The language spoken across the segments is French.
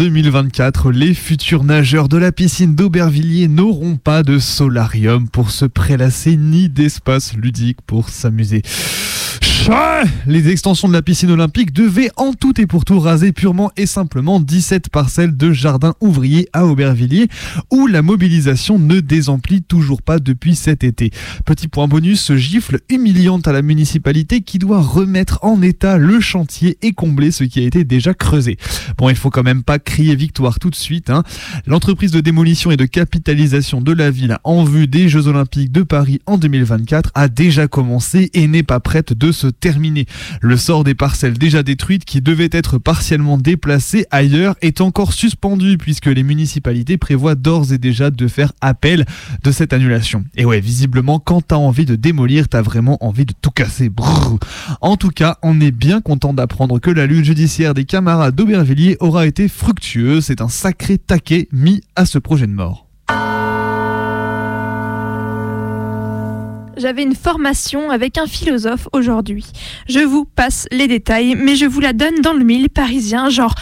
2024. Les futurs nageurs de la piscine d'Aubervilliers n'auront pas de solarium pour se prélasser ni d'espace ludique pour s'amuser. Les extensions de la piscine olympique devaient en tout et pour tout raser purement et simplement 17 parcelles de jardin ouvrier à Aubervilliers où la mobilisation ne désemplit toujours pas depuis cet été. Petit point bonus, gifle humiliante à la municipalité qui doit remettre en état le chantier et combler ce qui a été déjà creusé. Bon, il faut quand même pas crier victoire tout de suite. hein. L'entreprise de démolition et de capitalisation de la ville en vue des Jeux Olympiques de Paris en 2024 a déjà commencé et n'est pas prête de se terminer. Le sort des parcelles déjà détruites qui devaient être partiellement déplacées ailleurs est encore suspendu puisque les municipalités prévoient d'ores et déjà de faire appel de cette annulation. Et ouais, visiblement, quand t'as envie de démolir, t'as vraiment envie de tout casser. Brrr. En tout cas, on est bien content d'apprendre que la lutte judiciaire des camarades d'Aubervilliers aura été fructueuse. C'est un sacré taquet mis à ce projet de mort. J'avais une formation avec un philosophe aujourd'hui. Je vous passe les détails, mais je vous la donne dans le mille parisien, genre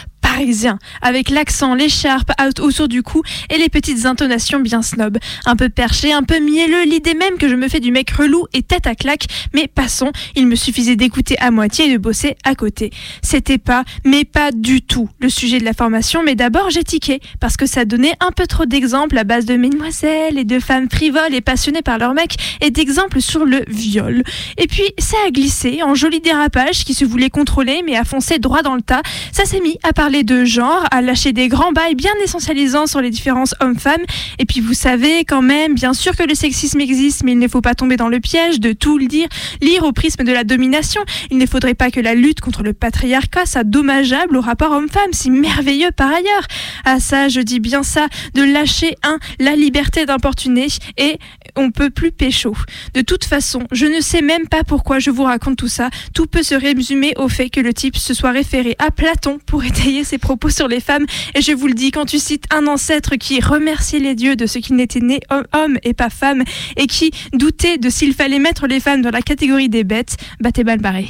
avec l'accent, l'écharpe autour du cou et les petites intonations bien snob. Un peu perché, un peu mielleux, l'idée même que je me fais du mec relou et tête à claque, mais passons, il me suffisait d'écouter à moitié et de bosser à côté. C'était pas, mais pas du tout, le sujet de la formation, mais d'abord j'ai tiqué, parce que ça donnait un peu trop d'exemples à base de mesdemoiselles et de femmes frivoles et passionnées par leur mec, et d'exemples sur le viol. Et puis ça a glissé en joli dérapage qui se voulait contrôler, mais a foncé droit dans le tas. Ça s'est mis à parler genre, à lâcher des grands bails bien essentialisants sur les différences hommes-femmes. Et puis vous savez quand même, bien sûr que le sexisme existe, mais il ne faut pas tomber dans le piège de tout le dire, lire au prisme de la domination. Il ne faudrait pas que la lutte contre le patriarcat soit dommageable au rapport homme-femme, si merveilleux par ailleurs. À ça, je dis bien ça, de lâcher un, la liberté d'importuner et on peut plus pécho. De toute façon, je ne sais même pas pourquoi je vous raconte tout ça. Tout peut se résumer au fait que le type se soit référé à Platon pour étayer ses propos sur les femmes. Et je vous le dis, quand tu cites un ancêtre qui remerciait les dieux de ce qu'il n'était né homme, et pas femme, et qui doutait de s'il fallait mettre les femmes dans la catégorie des bêtes, bah t'es mal barré.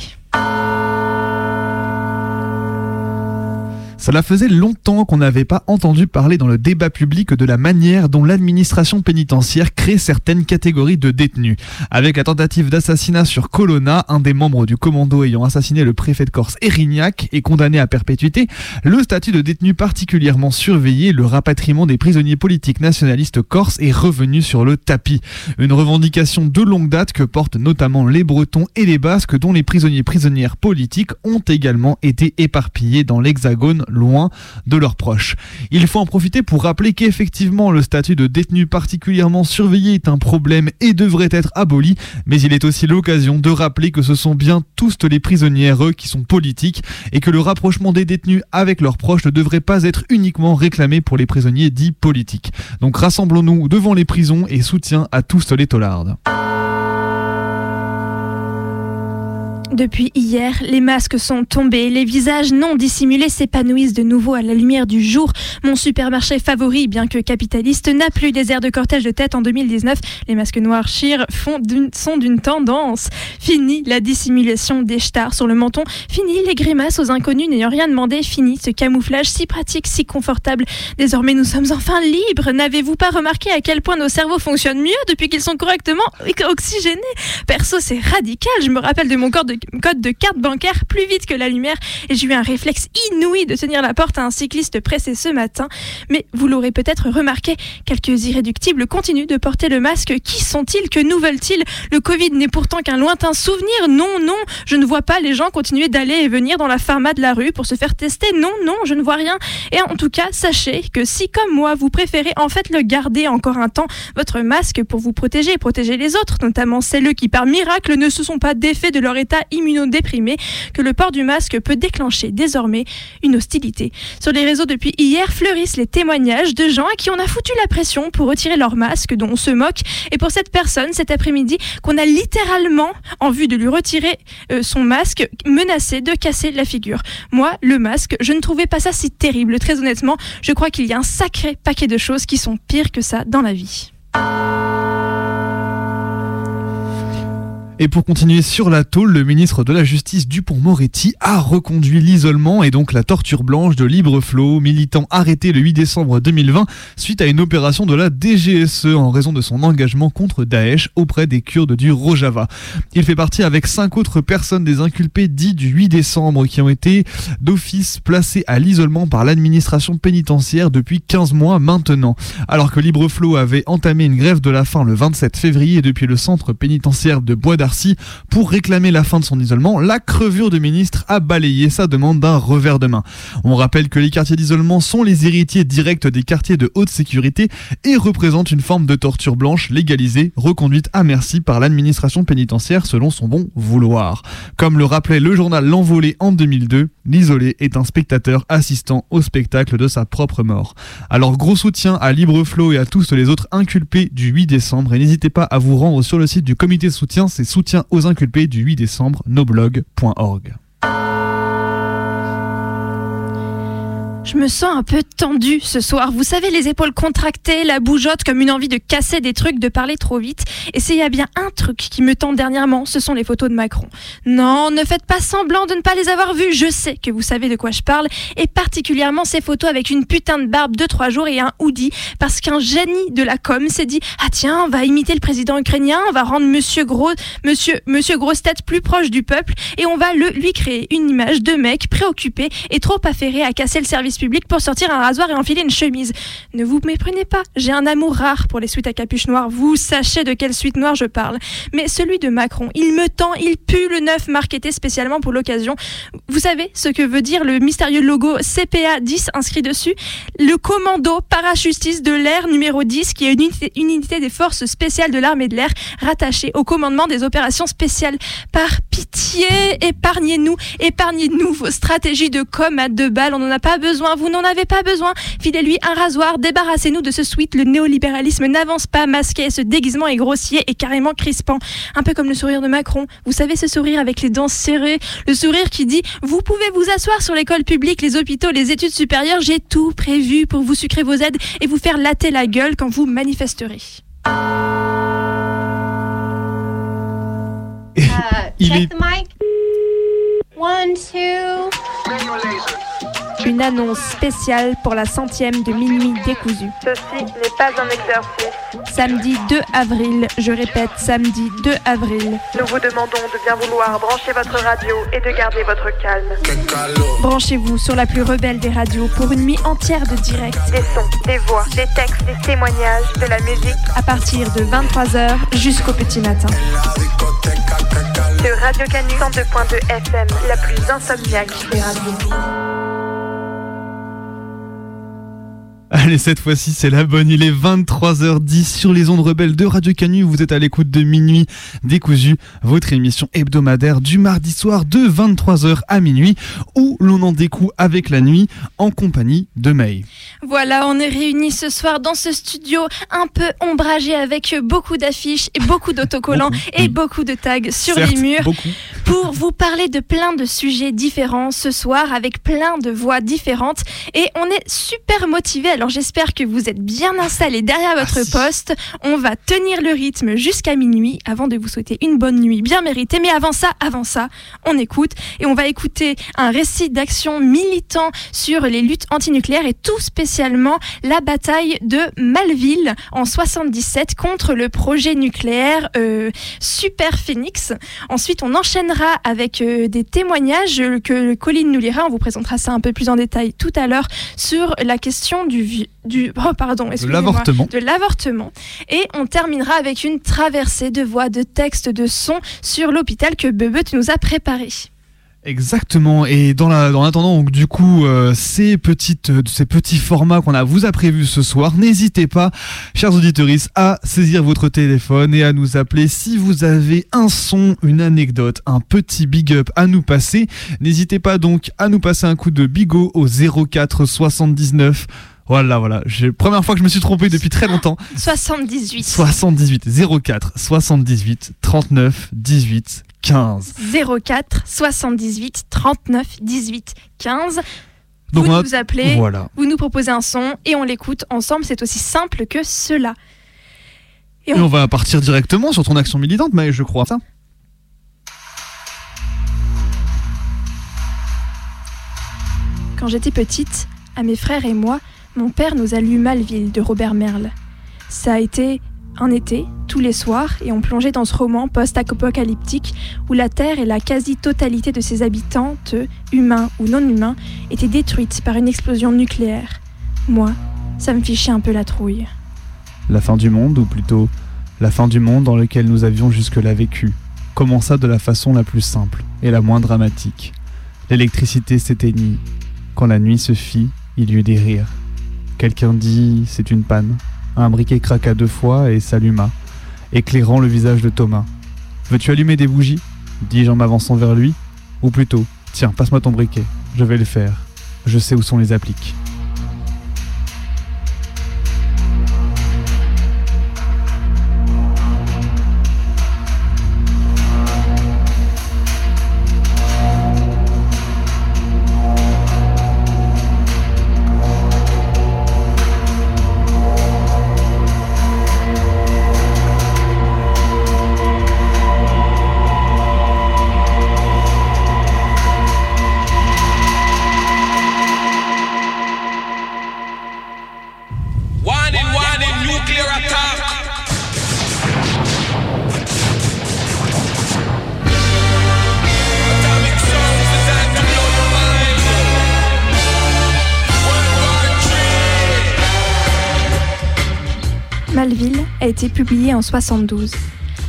Cela faisait longtemps qu'on n'avait pas entendu parler dans le débat public de la manière dont l'administration pénitentiaire crée certaines catégories de détenus. Avec la tentative d'assassinat sur Colonna, un des membres du commando ayant assassiné le préfet de Corse Erignac et condamné à perpétuité, le statut de détenu particulièrement surveillé, le rapatriement des prisonniers politiques nationalistes corses est revenu sur le tapis. Une revendication de longue date que portent notamment les Bretons et les Basques dont les prisonniers prisonnières politiques ont également été éparpillés dans l'hexagone loin de leurs proches. Il faut en profiter pour rappeler qu'effectivement le statut de détenu particulièrement surveillé est un problème et devrait être aboli, mais il est aussi l'occasion de rappeler que ce sont bien tous les prisonnières eux, qui sont politiques et que le rapprochement des détenus avec leurs proches ne devrait pas être uniquement réclamé pour les prisonniers dits politiques. Donc rassemblons-nous devant les prisons et soutien à tous les taulards. Depuis hier, les masques sont tombés, les visages non dissimulés s'épanouissent de nouveau à la lumière du jour. Mon supermarché favori, bien que capitaliste, n'a plus des airs de cortège de tête en 2019. Les masques noirs chir font sont d'une tendance. Fini la dissimulation des stars sur le menton, fini les grimaces aux inconnus n'ayant rien demandé, fini ce camouflage si pratique, si confortable. Désormais, nous sommes enfin libres. N'avez-vous pas remarqué à quel point nos cerveaux fonctionnent mieux depuis qu'ils sont correctement oxygénés? Perso, c'est radical. Je me rappelle de mon corps de code de carte bancaire plus vite que la lumière et j'ai eu un réflexe inouï de tenir la porte à un cycliste pressé ce matin. Mais vous l'aurez peut-être remarqué, quelques irréductibles continuent de porter le masque. Qui sont-ils? Que nous veulent-ils Le Covid n'est pourtant qu'un lointain souvenir. Non, non, je ne vois pas les gens continuer d'aller et venir dans la pharma de la rue pour se faire tester. Non, non, je ne vois rien. Et en tout cas, sachez que si comme moi, vous préférez en fait le garder encore un temps, votre masque pour vous protéger et protéger les autres, notamment celles qui par miracle ne se sont pas défaits de leur état immunodéprimé, que le port du masque peut déclencher désormais une hostilité. Sur les réseaux depuis hier fleurissent les témoignages de gens à qui on a foutu la pression pour retirer leur masque, dont on se moque. Et pour cette personne, cet après-midi, qu'on a littéralement, en vue de lui retirer euh, son masque, menacé de casser la figure. Moi, le masque, je ne trouvais pas ça si terrible. Très honnêtement, je crois qu'il y a un sacré paquet de choses qui sont pires que ça dans la vie. Et pour continuer sur la tôle, le ministre de la Justice Dupont-Moretti a reconduit l'isolement et donc la torture blanche de Libre Flow, militant arrêté le 8 décembre 2020 suite à une opération de la DGSE en raison de son engagement contre Daesh auprès des Kurdes du Rojava. Il fait partie avec cinq autres personnes des inculpés dits du 8 décembre qui ont été d'office placés à l'isolement par l'administration pénitentiaire depuis 15 mois maintenant. Alors que Libre Flow avait entamé une grève de la faim le 27 février depuis le centre pénitentiaire de Bois pour réclamer la fin de son isolement, la crevure de ministre a balayé sa demande d'un revers de main. On rappelle que les quartiers d'isolement sont les héritiers directs des quartiers de haute sécurité et représentent une forme de torture blanche légalisée, reconduite à merci par l'administration pénitentiaire selon son bon vouloir. Comme le rappelait le journal L'Envolé en 2002, l'isolé est un spectateur assistant au spectacle de sa propre mort. Alors gros soutien à Libreflow et à tous les autres inculpés du 8 décembre et n'hésitez pas à vous rendre sur le site du comité de soutien, soutien aux inculpés du 8 décembre, noblog.org. Je me sens un peu tendue ce soir. Vous savez, les épaules contractées, la bougeotte comme une envie de casser des trucs, de parler trop vite. Et s'il y a bien un truc qui me tend dernièrement, ce sont les photos de Macron. Non, ne faites pas semblant de ne pas les avoir vues. Je sais que vous savez de quoi je parle. Et particulièrement ces photos avec une putain de barbe de trois jours et un hoodie. Parce qu'un génie de la com s'est dit, ah tiens, on va imiter le président ukrainien, on va rendre monsieur gros, monsieur, monsieur plus proche du peuple et on va le, lui créer une image de mec préoccupé et trop affairé à casser le service public pour sortir un rasoir et enfiler une chemise. Ne vous méprenez pas, j'ai un amour rare pour les suites à capuche noire, vous sachez de quelle suite noire je parle. Mais celui de Macron, il me tend, il pue le neuf marketé spécialement pour l'occasion. Vous savez ce que veut dire le mystérieux logo CPA 10 inscrit dessus? Le commando parachutiste de l'air numéro 10, qui est une unité, une unité des forces spéciales de l'armée de l'air rattachée au commandement des opérations spéciales. Par pitié, épargnez-nous, épargnez-nous vos stratégies de com à deux balles, on n'en a pas besoin vous n'en avez pas besoin. Filez-lui un rasoir, débarrassez-nous de ce sweat. Le néolibéralisme n'avance pas, masqué, ce déguisement est grossier et carrément crispant. Un peu comme le sourire de Macron. Vous savez ce sourire avec les dents serrées, le sourire qui dit Vous pouvez vous asseoir sur l'école publique, les hôpitaux, les études supérieures, j'ai tout prévu pour vous sucrer vos aides et vous faire latter la gueule quand vous manifesterez. Il est One, two. Une annonce spéciale pour la centième de minuit décousu. Ceci n'est pas un exercice. Samedi 2 avril, je répète, samedi 2 avril. Nous vous demandons de bien vouloir brancher votre radio et de garder votre calme. Branchez-vous sur la plus rebelle des radios pour une nuit entière de direct. Des sons, des voix, des textes, des témoignages, de la musique. À partir de 23h jusqu'au petit matin. Sur Radio Canu 102.2 FM, la plus insomniaque des radios. Allez, cette fois-ci, c'est la bonne. Il est 23h10 sur les ondes rebelles de Radio Canu. Vous êtes à l'écoute de Minuit Décousu, votre émission hebdomadaire du mardi soir de 23h à minuit, où l'on en découle avec la nuit en compagnie de May. Voilà, on est réunis ce soir dans ce studio un peu ombragé avec beaucoup d'affiches et beaucoup d'autocollants Beaucoup, et oui. beaucoup de tags sur Certes, les murs Beaucoup. pour vous parler de plein de sujets différents ce soir avec plein de voix différentes et on est super motivés. Alors j'espère que vous êtes bien installés derrière votre poste. On va tenir le rythme jusqu'à minuit avant de vous souhaiter une bonne nuit bien méritée. Mais avant ça, avant ça, on écoute et on va écouter un récit d'action militant sur les luttes antinucléaires et tout spécialement spécialement la bataille de Malville en 77 contre le projet nucléaire euh, Super Phoenix. Ensuite, on enchaînera avec euh, des témoignages que Colline nous lira. On vous présentera ça un peu plus en détail tout à l'heure sur la question du, du oh, pardon, de l'avortement. Et on terminera avec une traversée de voix, de textes, de sons sur l'hôpital que Bebeut nous a préparé. Exactement. Et dans la, dans l'attendant, donc du coup, euh, ces petites, euh, ces petits formats qu'on a vous a prévu ce soir, n'hésitez pas, chers auditeurs, à saisir votre téléphone et à nous appeler si vous avez un son, une anecdote, un petit big up à nous passer. N'hésitez pas donc à nous passer un coup de bigot au 04 79 voilà, voilà. Première fois que je me suis trompé depuis très longtemps. 78. 78. 04 78 39 18 15. 04 78 39 18 15. vous nous appelez, voilà. vous nous proposez un son et on l'écoute ensemble. C'est aussi simple que cela. Et on... va partir directement sur ton action militante, mais je crois ça. Quand j'étais petite, à mes frères et moi, mon père nous a lu Malville de Robert Merle. Ça a été un été, tous les soirs, et on plongeait dans ce roman post-apocalyptique où la Terre et la quasi-totalité de ses habitants, humains ou non humains, étaient détruites par une explosion nucléaire. Moi, ça me fichait un peu la trouille. La fin du monde, ou plutôt la fin du monde dans lequel nous avions jusque-là vécu, commença de la façon la plus simple et la moins dramatique. L'électricité s'éteignit. Quand la nuit se fit, il y eut des rires. Quelqu'un dit c'est une panne. Un briquet craqua deux fois et s'alluma, éclairant le visage de Thomas. Veux-tu allumer des bougies? dis-je en m'avançant vers lui. Ou plutôt, tiens, passe-moi ton briquet, je vais le faire. Je sais où sont les appliques. Été publié en 72.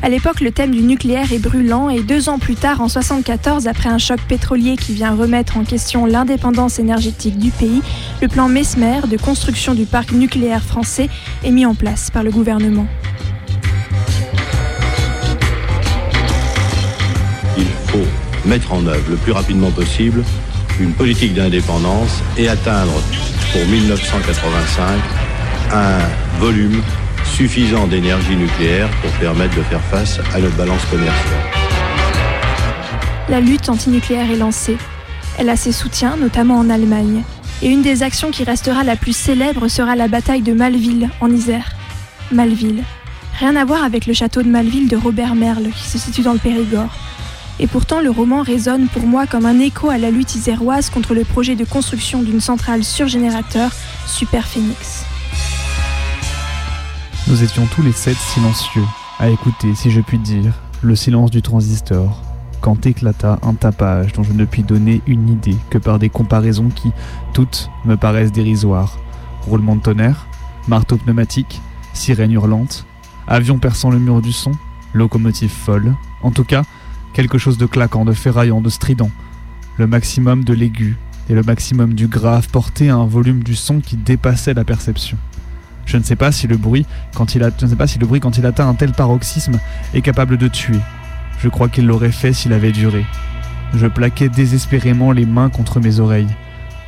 À l'époque, le thème du nucléaire est brûlant et deux ans plus tard, en 74, après un choc pétrolier qui vient remettre en question l'indépendance énergétique du pays, le plan Mesmer de construction du parc nucléaire français est mis en place par le gouvernement. Il faut mettre en œuvre le plus rapidement possible une politique d'indépendance et atteindre pour 1985 un volume suffisant d'énergie nucléaire pour permettre de faire face à notre balance commerciale. La lutte antinucléaire est lancée. Elle a ses soutiens, notamment en Allemagne. Et une des actions qui restera la plus célèbre sera la bataille de Malville, en Isère. Malville. Rien à voir avec le château de Malville de Robert Merle, qui se situe dans le Périgord. Et pourtant, le roman résonne pour moi comme un écho à la lutte iséroise contre le projet de construction d'une centrale surgénérateur, Super Phoenix. Nous étions tous les sept silencieux, à écouter, si je puis dire, le silence du transistor, quand éclata un tapage dont je ne puis donner une idée que par des comparaisons qui, toutes, me paraissent dérisoires. Roulement de tonnerre, marteau pneumatique, sirène hurlante, avion perçant le mur du son, locomotive folle, en tout cas, quelque chose de claquant, de ferraillant, de strident, le maximum de l'aigu et le maximum du grave porté à un volume du son qui dépassait la perception. Je ne sais pas si le bruit, quand il atteint un tel paroxysme est capable de tuer. Je crois qu'il l'aurait fait s'il avait duré. Je plaquais désespérément les mains contre mes oreilles.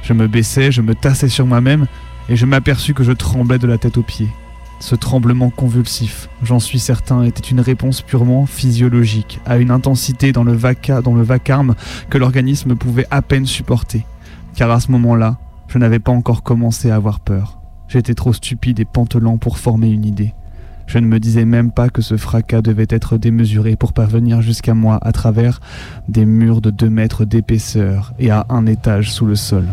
Je me baissais, je me tassais sur moi-même, et je m'aperçus que je tremblais de la tête aux pieds. Ce tremblement convulsif, j'en suis certain, était une réponse purement physiologique, à une intensité dans le, dans le vacarme que l'organisme pouvait à peine supporter. Car à ce moment-là, je n'avais pas encore commencé à avoir peur. J'étais trop stupide et pantelant pour former une idée. Je ne me disais même pas que ce fracas devait être démesuré pour parvenir jusqu'à moi à travers des murs de deux mètres d'épaisseur et à un étage sous le sol.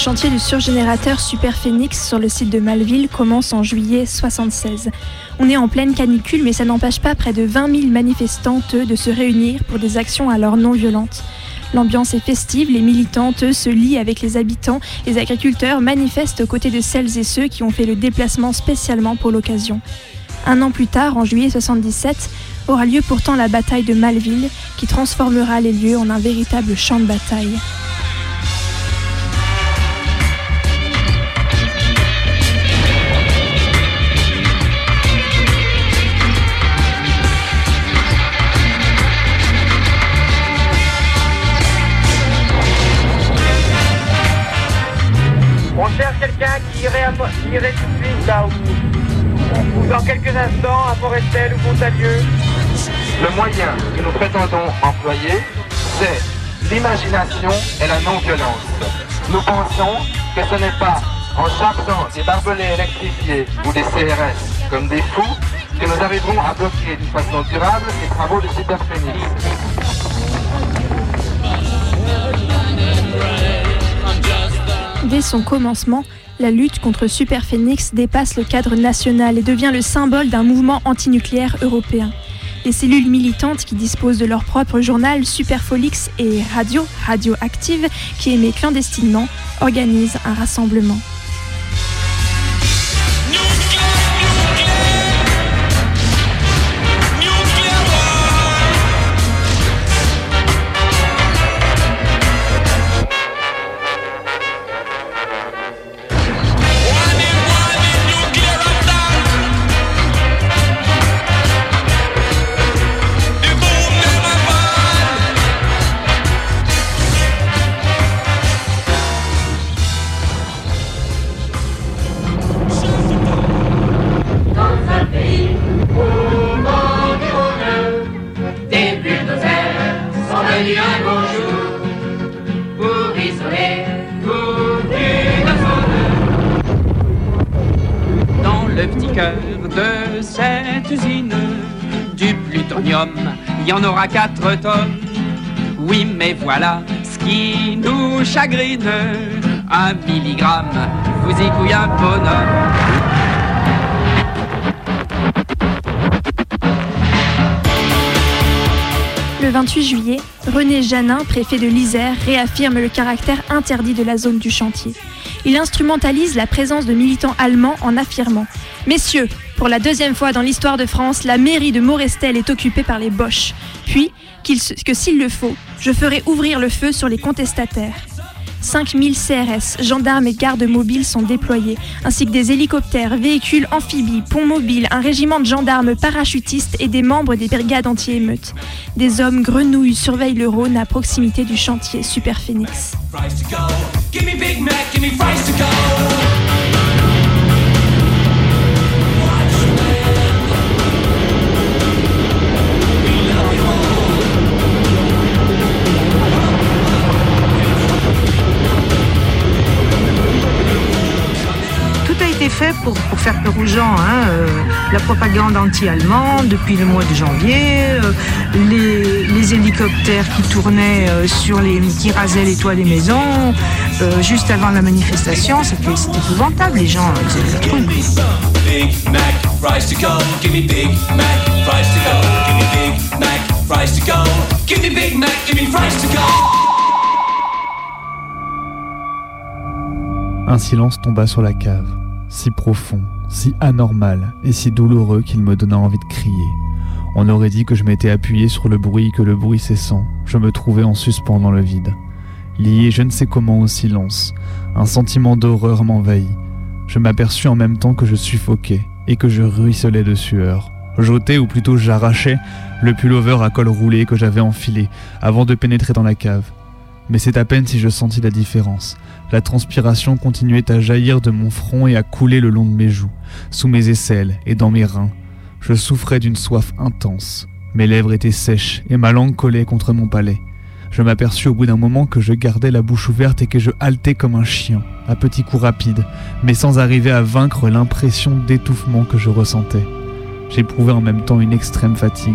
Chantier du surgénérateur Super Phoenix sur le site de Malville commence en juillet 76. On est en pleine canicule, mais ça n'empêche pas près de 20 000 manifestantes de se réunir pour des actions alors non violentes. L'ambiance est festive, les militantes se lient avec les habitants, les agriculteurs manifestent aux côtés de celles et ceux qui ont fait le déplacement spécialement pour l'occasion. Un an plus tard, en juillet 77, aura lieu pourtant la bataille de Malville, qui transformera les lieux en un véritable champ de bataille. Tout de suite là où, dans quelques instants à Forestel ou Montalieu. Le moyen que nous prétendons employer, c'est l'imagination et la non-violence. Nous pensons que ce n'est pas en chargeant des barbelés électrifiés ou des CRS comme des fous que nous arriverons à bloquer d'une façon durable les travaux de Superphénix. Dès son commencement, la lutte contre Superphénix dépasse le cadre national et devient le symbole d'un mouvement antinucléaire européen. Les cellules militantes qui disposent de leur propre journal Superfolix et Radio, Radioactive, qui émet clandestinement, organisent un rassemblement. Oui, mais voilà ce qui nous chagrine. Un milligramme vous y couille un bonhomme. Le 28 juillet, René Janin, préfet de l'Isère, réaffirme le caractère interdit de la zone du chantier. Il instrumentalise la présence de militants allemands en affirmant Messieurs, pour la deuxième fois dans l'histoire de France, la mairie de Morestel est occupée par les Boches. Puis, que s'il le faut, je ferai ouvrir le feu sur les contestataires. 5000 CRS, gendarmes et gardes mobiles sont déployés, ainsi que des hélicoptères, véhicules amphibies, ponts mobiles, un régiment de gendarmes parachutistes et des membres des brigades anti-émeutes. Des hommes grenouilles surveillent le Rhône à proximité du chantier Super Phoenix. Gens. hein, euh, la propagande anti-allemande depuis le mois de janvier, euh, les, les hélicoptères qui tournaient euh, sur les, qui rasaient les toits des maisons. euh, juste avant la manifestation, c'était épouvantable. Les gens euh, faisaient. Un silence tomba sur la cave, si profond, si anormal et si douloureux qu'il me donna envie de crier. On aurait dit que je m'étais appuyé sur le bruit que le bruit cessant, je me trouvais en suspens dans le vide. Lié je ne sais comment au silence, un sentiment d'horreur m'envahit. Je m'aperçus en même temps que je suffoquais et que je ruisselais de sueur. J'ôtais, ou plutôt j'arrachais, le pullover à col roulé que j'avais enfilé avant de pénétrer dans la cave. Mais c'est à peine si je sentis la différence. La transpiration continuait à jaillir de mon front et à couler le long de mes joues, sous mes aisselles et dans mes reins. Je souffrais d'une soif intense. Mes lèvres étaient sèches et ma langue collait contre mon palais. Je m'aperçus au bout d'un moment que je gardais la bouche ouverte et que je haletais comme un chien, à petits coups rapides, mais sans arriver à vaincre l'impression d'étouffement que je ressentais. J'éprouvais en même temps une extrême fatigue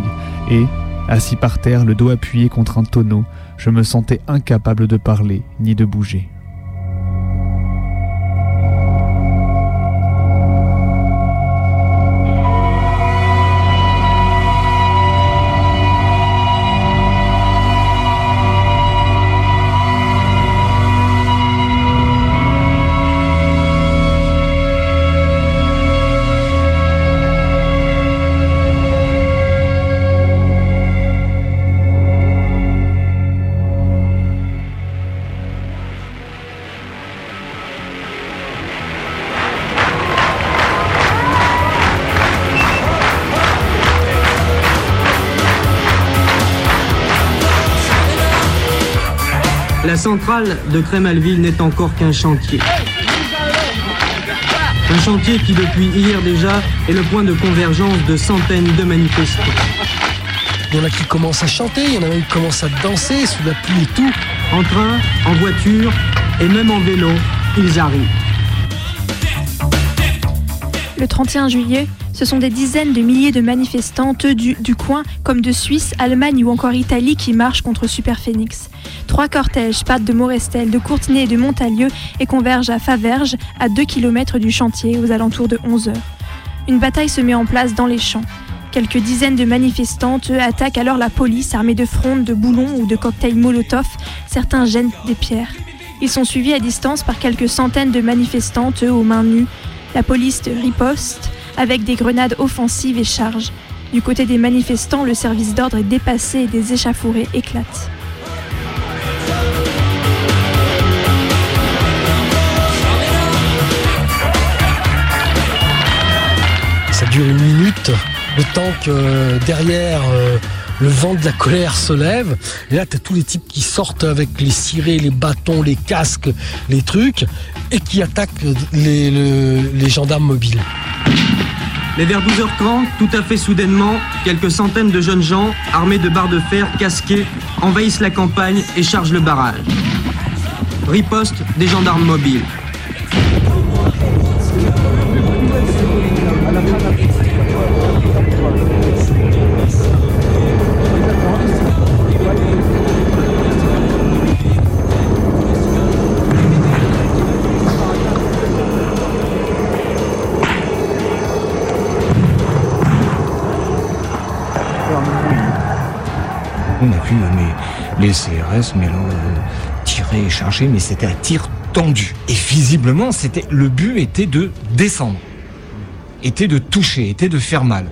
et, assis par terre, le dos appuyé contre un tonneau, je me sentais incapable de parler ni de bouger. Centrale de Crémalville n'est encore qu'un chantier. Un chantier qui, depuis hier déjà, est le point de convergence de centaines de manifestants. Il y en a qui commencent à chanter, il y en a qui commencent à danser sous la pluie et tout. En train, en voiture et même en vélo, ils arrivent. Le 31 juillet, ce sont des dizaines de milliers de manifestantes du, du coin, comme de Suisse, Allemagne ou encore Italie, qui marchent contre Superphénix. Trois cortèges partent de Morestel, de Courtenay et de Montalieu et convergent à Faverges, à 2 km du chantier, aux alentours de 11 heures. Une bataille se met en place dans les champs. Quelques dizaines de manifestantes attaquent alors la police armée de frondes, de boulons ou de cocktails Molotov. Certains gênent des pierres. Ils sont suivis à distance par quelques centaines de manifestantes aux mains nues. La police riposte avec des grenades offensives et charges. Du côté des manifestants, le service d'ordre est dépassé et des échauffourées éclatent. Une minute, le temps que euh, derrière euh, le vent de la colère se lève. Et là, tu as tous les types qui sortent avec les cirés, les bâtons, les casques, les trucs, et qui attaquent les, le- les gendarmes mobiles. Mais vers 12h30, tout à fait soudainement, quelques centaines de jeunes gens, armés de barres de fer, casqués, envahissent la campagne et chargent le barrage. Riposte des gendarmes mobiles. Mais, là, euh, tirer et charger, mais c'était un tir tendu. Et visiblement, c'était le but était de descendre, était de toucher, était de faire mal.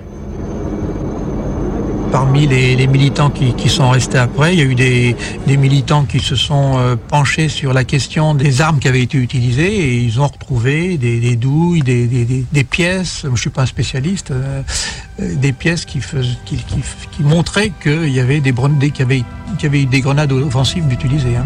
Parmi les, militants qui, qui sont restés après, il y a eu des, militants qui se sont euh, penchés sur la question des armes qui avaient été utilisées et ils ont retrouvé des, douilles, des, pièces, je ne suis pas un spécialiste, euh, euh, des pièces qui, qui, qui- qui montraient qu'il y avait des, qu'il y avait, qu'il avait eu des grenades offensives d'utiliser. hein.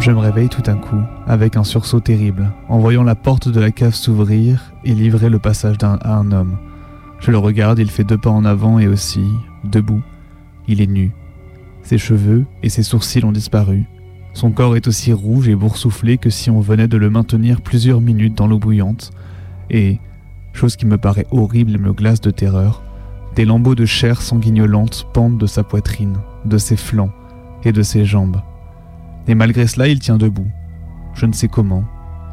Je me réveille tout d'un coup, avec un sursaut terrible, en voyant la porte de la cave s'ouvrir et livrer le passage à un homme. Je le regarde, il fait deux pas en avant et aussi, debout, il est nu. Ses cheveux et ses sourcils ont disparu. Son corps est aussi rouge et boursouflé que si on venait de le maintenir plusieurs minutes dans l'eau bouillante. Et, chose qui me paraît horrible et me glace de terreur, des lambeaux de chair sanguignolante pendent de sa poitrine, de ses flancs et de ses jambes. Et malgré cela, il tient debout. Je ne sais comment.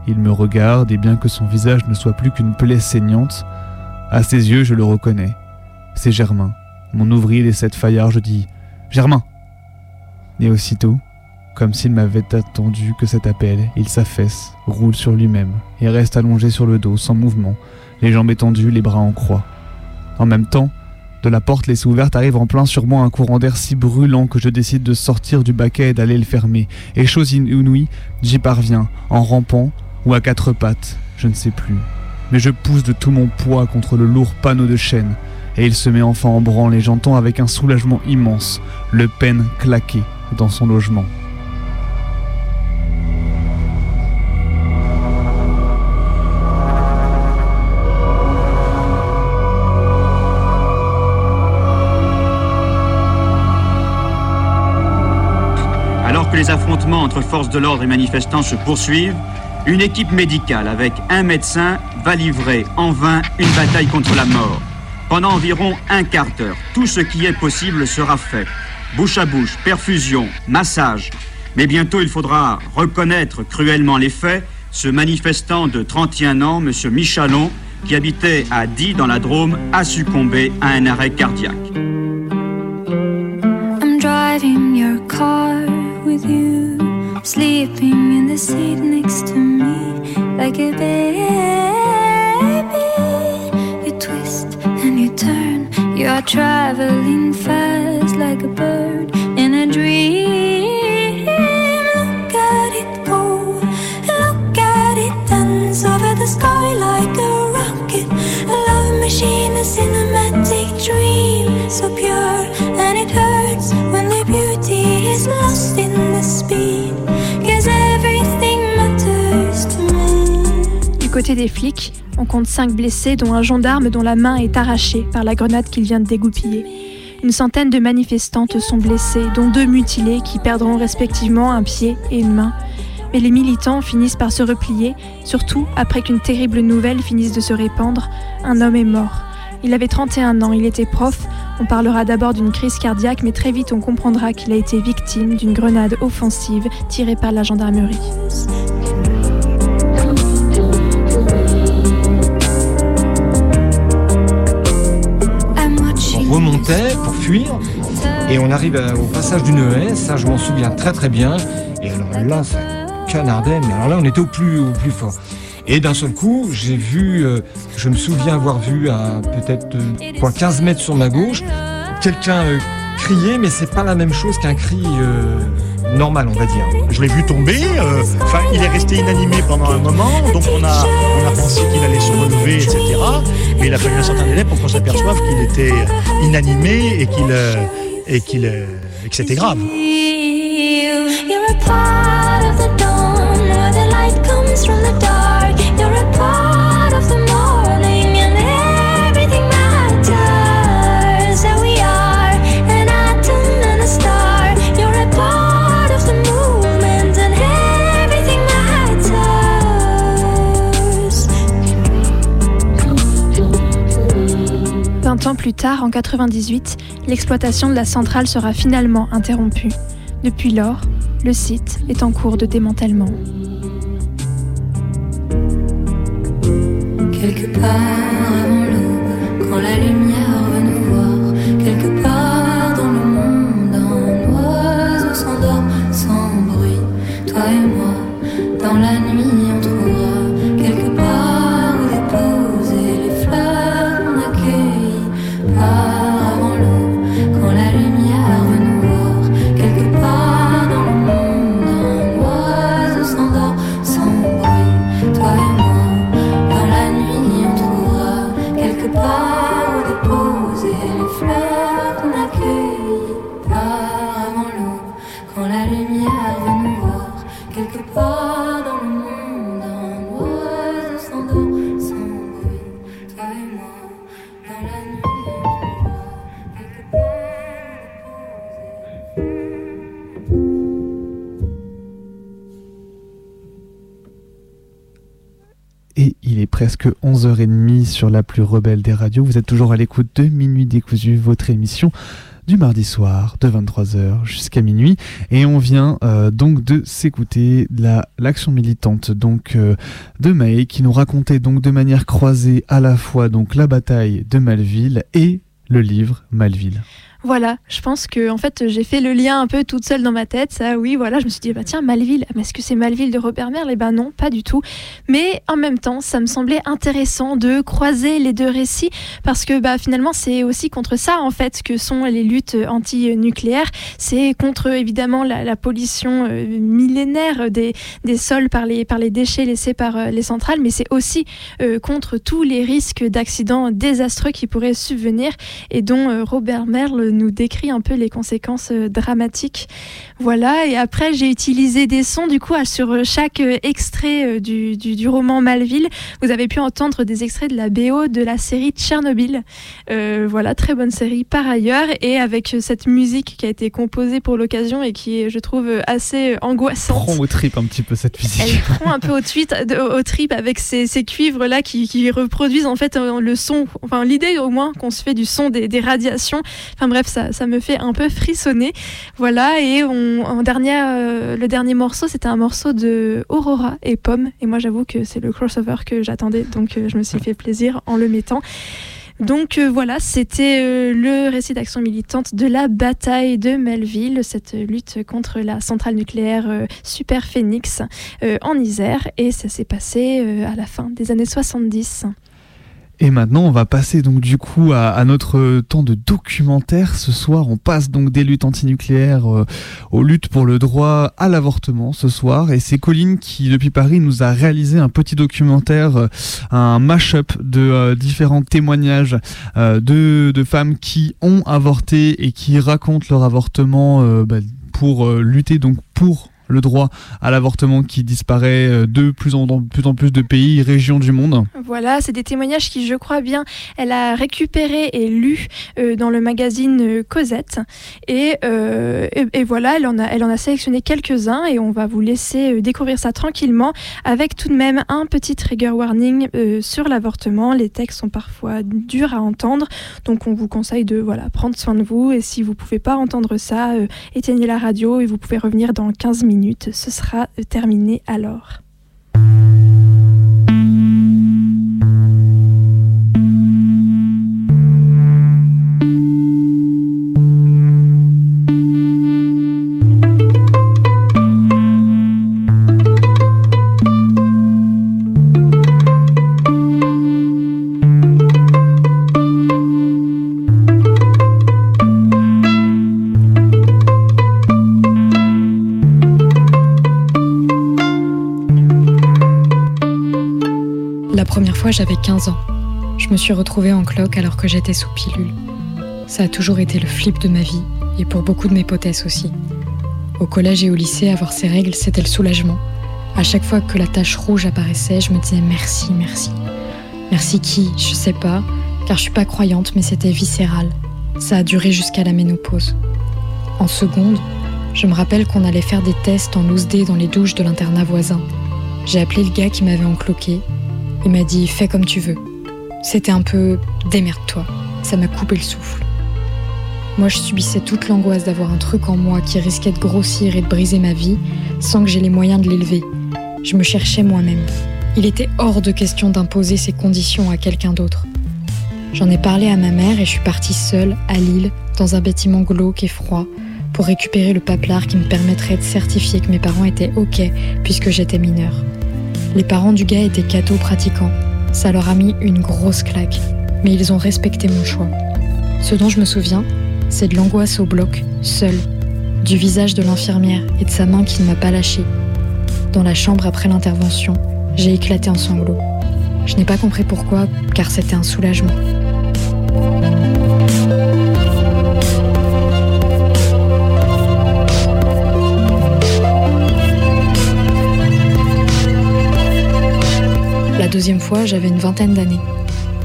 Il me regarde et bien que son visage ne soit plus qu'une plaie saignante, à ses yeux je le reconnais. C'est Germain, mon ouvrier des sept faillards, je dis Germain Et aussitôt, comme s'il m'avait attendu que cet appel, il s'affaisse, roule sur lui-même et reste allongé sur le dos, sans mouvement, les jambes étendues, les bras en croix. En même temps, de la porte laissée ouverte arrive en plein sur moi un courant d'air si brûlant que je décide de sortir du baquet et d'aller le fermer. Et chose inouïe, j'y parviens, en rampant ou à quatre pattes, je ne sais plus. Mais je pousse de tout mon poids contre le lourd panneau de chêne, et il se met enfin en branle et j'entends avec un soulagement immense Le Pen claquer dans son logement. Alors que les affrontements entre forces de l'ordre et manifestants se poursuivent, une équipe médicale avec un médecin va livrer en vain une bataille contre la mort. Pendant environ un quart d'heure, tout ce qui est possible sera fait. Bouche à bouche, perfusion, massage. Mais bientôt, il faudra reconnaître cruellement les faits. Ce manifestant de 31 ans, M. Michalon, qui habitait à Die dans la Drôme, a succombé à un arrêt cardiaque. I'm driving your car with you, sleeping in the seat next to me like a baby. You twist and you turn, you are traveling fast like a bird in a dream. Look at it go, look at it dance over the sky like a rocket. A love machine, a cinematic dream, so pure, and it hurts when the beauty is lost in the speed. Cause everything matters to me. Du côté des flics, on compte 5 blessés, dont un gendarme dont la main est arrachée par la grenade qu'il vient de dégoupiller. Une centaine de manifestantes sont blessées, dont deux mutilées qui perdront respectivement un pied et une main. Mais les militants finissent par se replier, surtout après qu'une terrible nouvelle finisse de se répandre. Un homme est mort. Il avait 31 ans, il était prof. On parlera d'abord d'une crise cardiaque, mais très vite on comprendra qu'il a été victime d'une grenade offensive tirée par la gendarmerie. Remontait pour fuir et on arrive à- au passage d'une haie, ça je m'en souviens très très bien. Et alors là, ça canardait, mais alors là on était au plus, au plus fort. Et d'un seul coup, j'ai vu, euh, je me souviens avoir vu à peut-être euh, quoi, 15 mètres sur ma gauche, quelqu'un euh, crier, mais c'est pas la même chose qu'un cri euh, normal, on va dire. Je l'ai vu tomber, euh, enfin il est resté inanimé pendant un moment, donc on a, pensé qu'il allait se relever, etc. Mais il a fallu un certain délai pour qu'on s'aperçoive qu'il était inanimé et qu'il euh, euh, et que c'était grave. Ans plus tard, en 98, l'exploitation de la centrale sera finalement interrompue. Depuis lors, le site est en cours de démantèlement. Quelque part avant l'aube, quand la lumière veut nous voir, quelque part dans le monde, un oiseau s'endort sans bruit. Toi et moi, dans la nuit, presque 11h30 sur la plus rebelle des radios. Vous êtes toujours à l'écoute de Minuit décousu, votre émission du mardi soir de 23h jusqu'à minuit. Et on vient euh, donc de s'écouter la- l'action militante donc euh, de Maë qui nous racontait donc de manière croisée à la fois donc la bataille de Malville et le livre Malville. Voilà, je pense que en fait j'ai fait le lien un peu toute seule dans ma tête. Ça, oui, voilà, je me suis dit bah tiens Malville, mais est-ce que c'est Malville de Robert Merle? Eh ben non, pas du tout. Mais en même temps, ça me semblait intéressant de croiser les deux récits parce que bah finalement c'est aussi contre ça en fait que sont les luttes anti-nucléaires. C'est contre évidemment la, pollution euh, millénaire des, des sols par les par les déchets laissés par euh, les centrales, mais c'est aussi euh, contre tous les risques d'accidents désastreux qui pourraient subvenir et dont euh, Robert Merle nous décrit un peu les conséquences euh, dramatiques. Voilà, et après j'ai utilisé des sons du coup sur chaque euh, extrait euh, du, du, du roman Malville. Vous avez pu entendre des extraits de la BO de la série Tchernobyl. Euh, voilà, très bonne série par ailleurs, et avec euh, cette musique qui a été composée pour l'occasion et qui est, je trouve, euh, assez euh, angoissante. Prends au trip un petit peu cette musique. Elle prend un peu au, tweet, de- au trip avec ces, ces cuivres là qui, qui reproduisent en fait euh, le son, enfin l'idée au moins qu'on se fait du son des, des radiations. Enfin bref, ça, ça me fait un peu frissonner. Voilà, et on, en euh, le dernier morceau, c'était un morceau de Aurora et Pomme. Et moi j'avoue que c'est le crossover que j'attendais, donc euh, je me suis fait plaisir en le mettant. Donc euh, voilà, c'était euh, le récit d'action militante de la bataille de Melville, cette lutte contre la centrale nucléaire euh, Super Phoenix en Isère. Et ça s'est passé à la fin des années 70. Et maintenant, on va passer donc du coup à, à, notre temps de documentaire. Ce soir, on passe donc des luttes antinucléaires euh, aux luttes pour le droit à l'avortement ce soir. Et c'est Colline qui, depuis Paris, nous a réalisé un petit documentaire, euh, un mash-up de euh, différents témoignages euh, de, de, femmes qui ont avorté et qui racontent leur avortement bah, pour lutter donc pour le droit à l'avortement qui disparaît euh, de plus en, plus de pays, régions du monde. Voilà, c'est des témoignages qui, je crois bien, elle a récupéré et lu euh, dans le magazine euh, Cosette. Et, voilà, elle en a, sélectionné quelques-uns et on va vous laisser découvrir ça tranquillement avec tout de même un petit trigger warning sur l'avortement. Les textes sont parfois durs à entendre, donc on vous conseille de voilà, prendre soin de vous et si vous pouvez pas entendre ça, éteignez la radio et vous pouvez revenir dans 15 minutes ce sera terminé alors. J'avais 15 ans. Je me suis retrouvée en cloque alors que j'étais sous pilule. Ça a toujours été le flip de ma vie, et pour beaucoup de mes potesses aussi. Au collège et au lycée, avoir ces règles, c'était le soulagement. À chaque fois que la tache rouge apparaissait, je me disais merci, merci. Merci qui Je sais pas, car je suis pas croyante, mais c'était viscéral. Ça a duré jusqu'à la ménopause. En seconde, je me rappelle qu'on allait faire des tests en loose day dans les douches de l'internat voisin. J'ai appelé le gars qui m'avait encloqué il m'a dit fais comme tu veux. C'était un peu démerde-toi. Ça m'a coupé le souffle. Moi, je subissais toute l'angoisse d'avoir un truc en moi qui risquait de grossir et de briser ma vie sans que j'ai les moyens de l'élever. Je me cherchais moi-même. Il était hors de question d'imposer ces conditions à quelqu'un d'autre. J'en ai parlé à ma mère et je suis partie seule à Lille, dans un bâtiment glauque et froid, pour récupérer le paplard qui me permettrait de certifier que mes parents étaient OK puisque j'étais mineure. Les parents du gars étaient cathos pratiquants. Ça leur a mis une grosse claque, mais ils ont respecté mon choix. Ce dont je me souviens, c'est de l'angoisse au bloc, seule, du visage de l'infirmière et de sa main qui ne m'a pas lâché. Dans la chambre après l'intervention, j'ai éclaté en sanglots. Je n'ai pas compris pourquoi, car c'était un soulagement. Deuxième fois, j'avais une vingtaine d'années.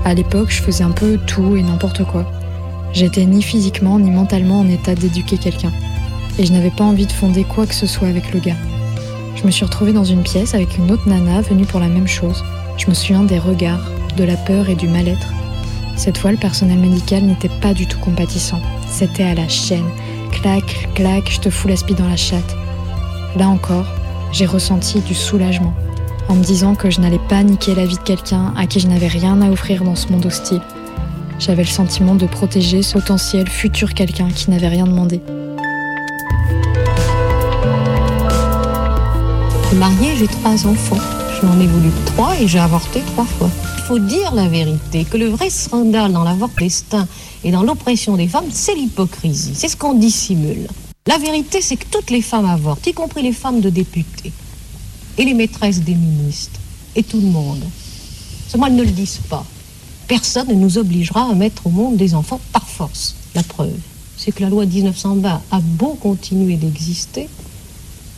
À l'époque, je faisais un peu tout et n'importe quoi. J'étais ni physiquement ni mentalement en état d'éduquer quelqu'un. Et je n'avais pas envie de fonder quoi que ce soit avec le gars. Je me suis retrouvée dans une pièce avec une autre nana venue pour la même chose. Je me souviens des regards, de la peur et du mal-être. Cette fois, le personnel médical n'était pas du tout compatissant. C'était à la chaîne. Clac, clac, je te fous la dans la chatte. Là encore, j'ai ressenti du soulagement en me disant que je n'allais pas niquer la vie de quelqu'un à qui je n'avais rien à offrir dans ce monde hostile. J'avais le sentiment de protéger ce potentiel futur quelqu'un qui n'avait rien demandé. Mariée, j'ai trois enfants. Je m'en ai voulu trois et j'ai avorté trois fois. Il faut dire la vérité, que le vrai scandale dans l'avortement et dans l'oppression des femmes, c'est l'hypocrisie. C'est ce qu'on dissimule. La vérité, c'est que toutes les femmes avortent, y compris les femmes de députés et les maîtresses des ministres, et tout le monde. Seulement, elles ne le disent pas. Personne ne nous obligera à mettre au monde des enfants par force. La preuve, c'est que la loi de 1920 a beau continuer d'exister,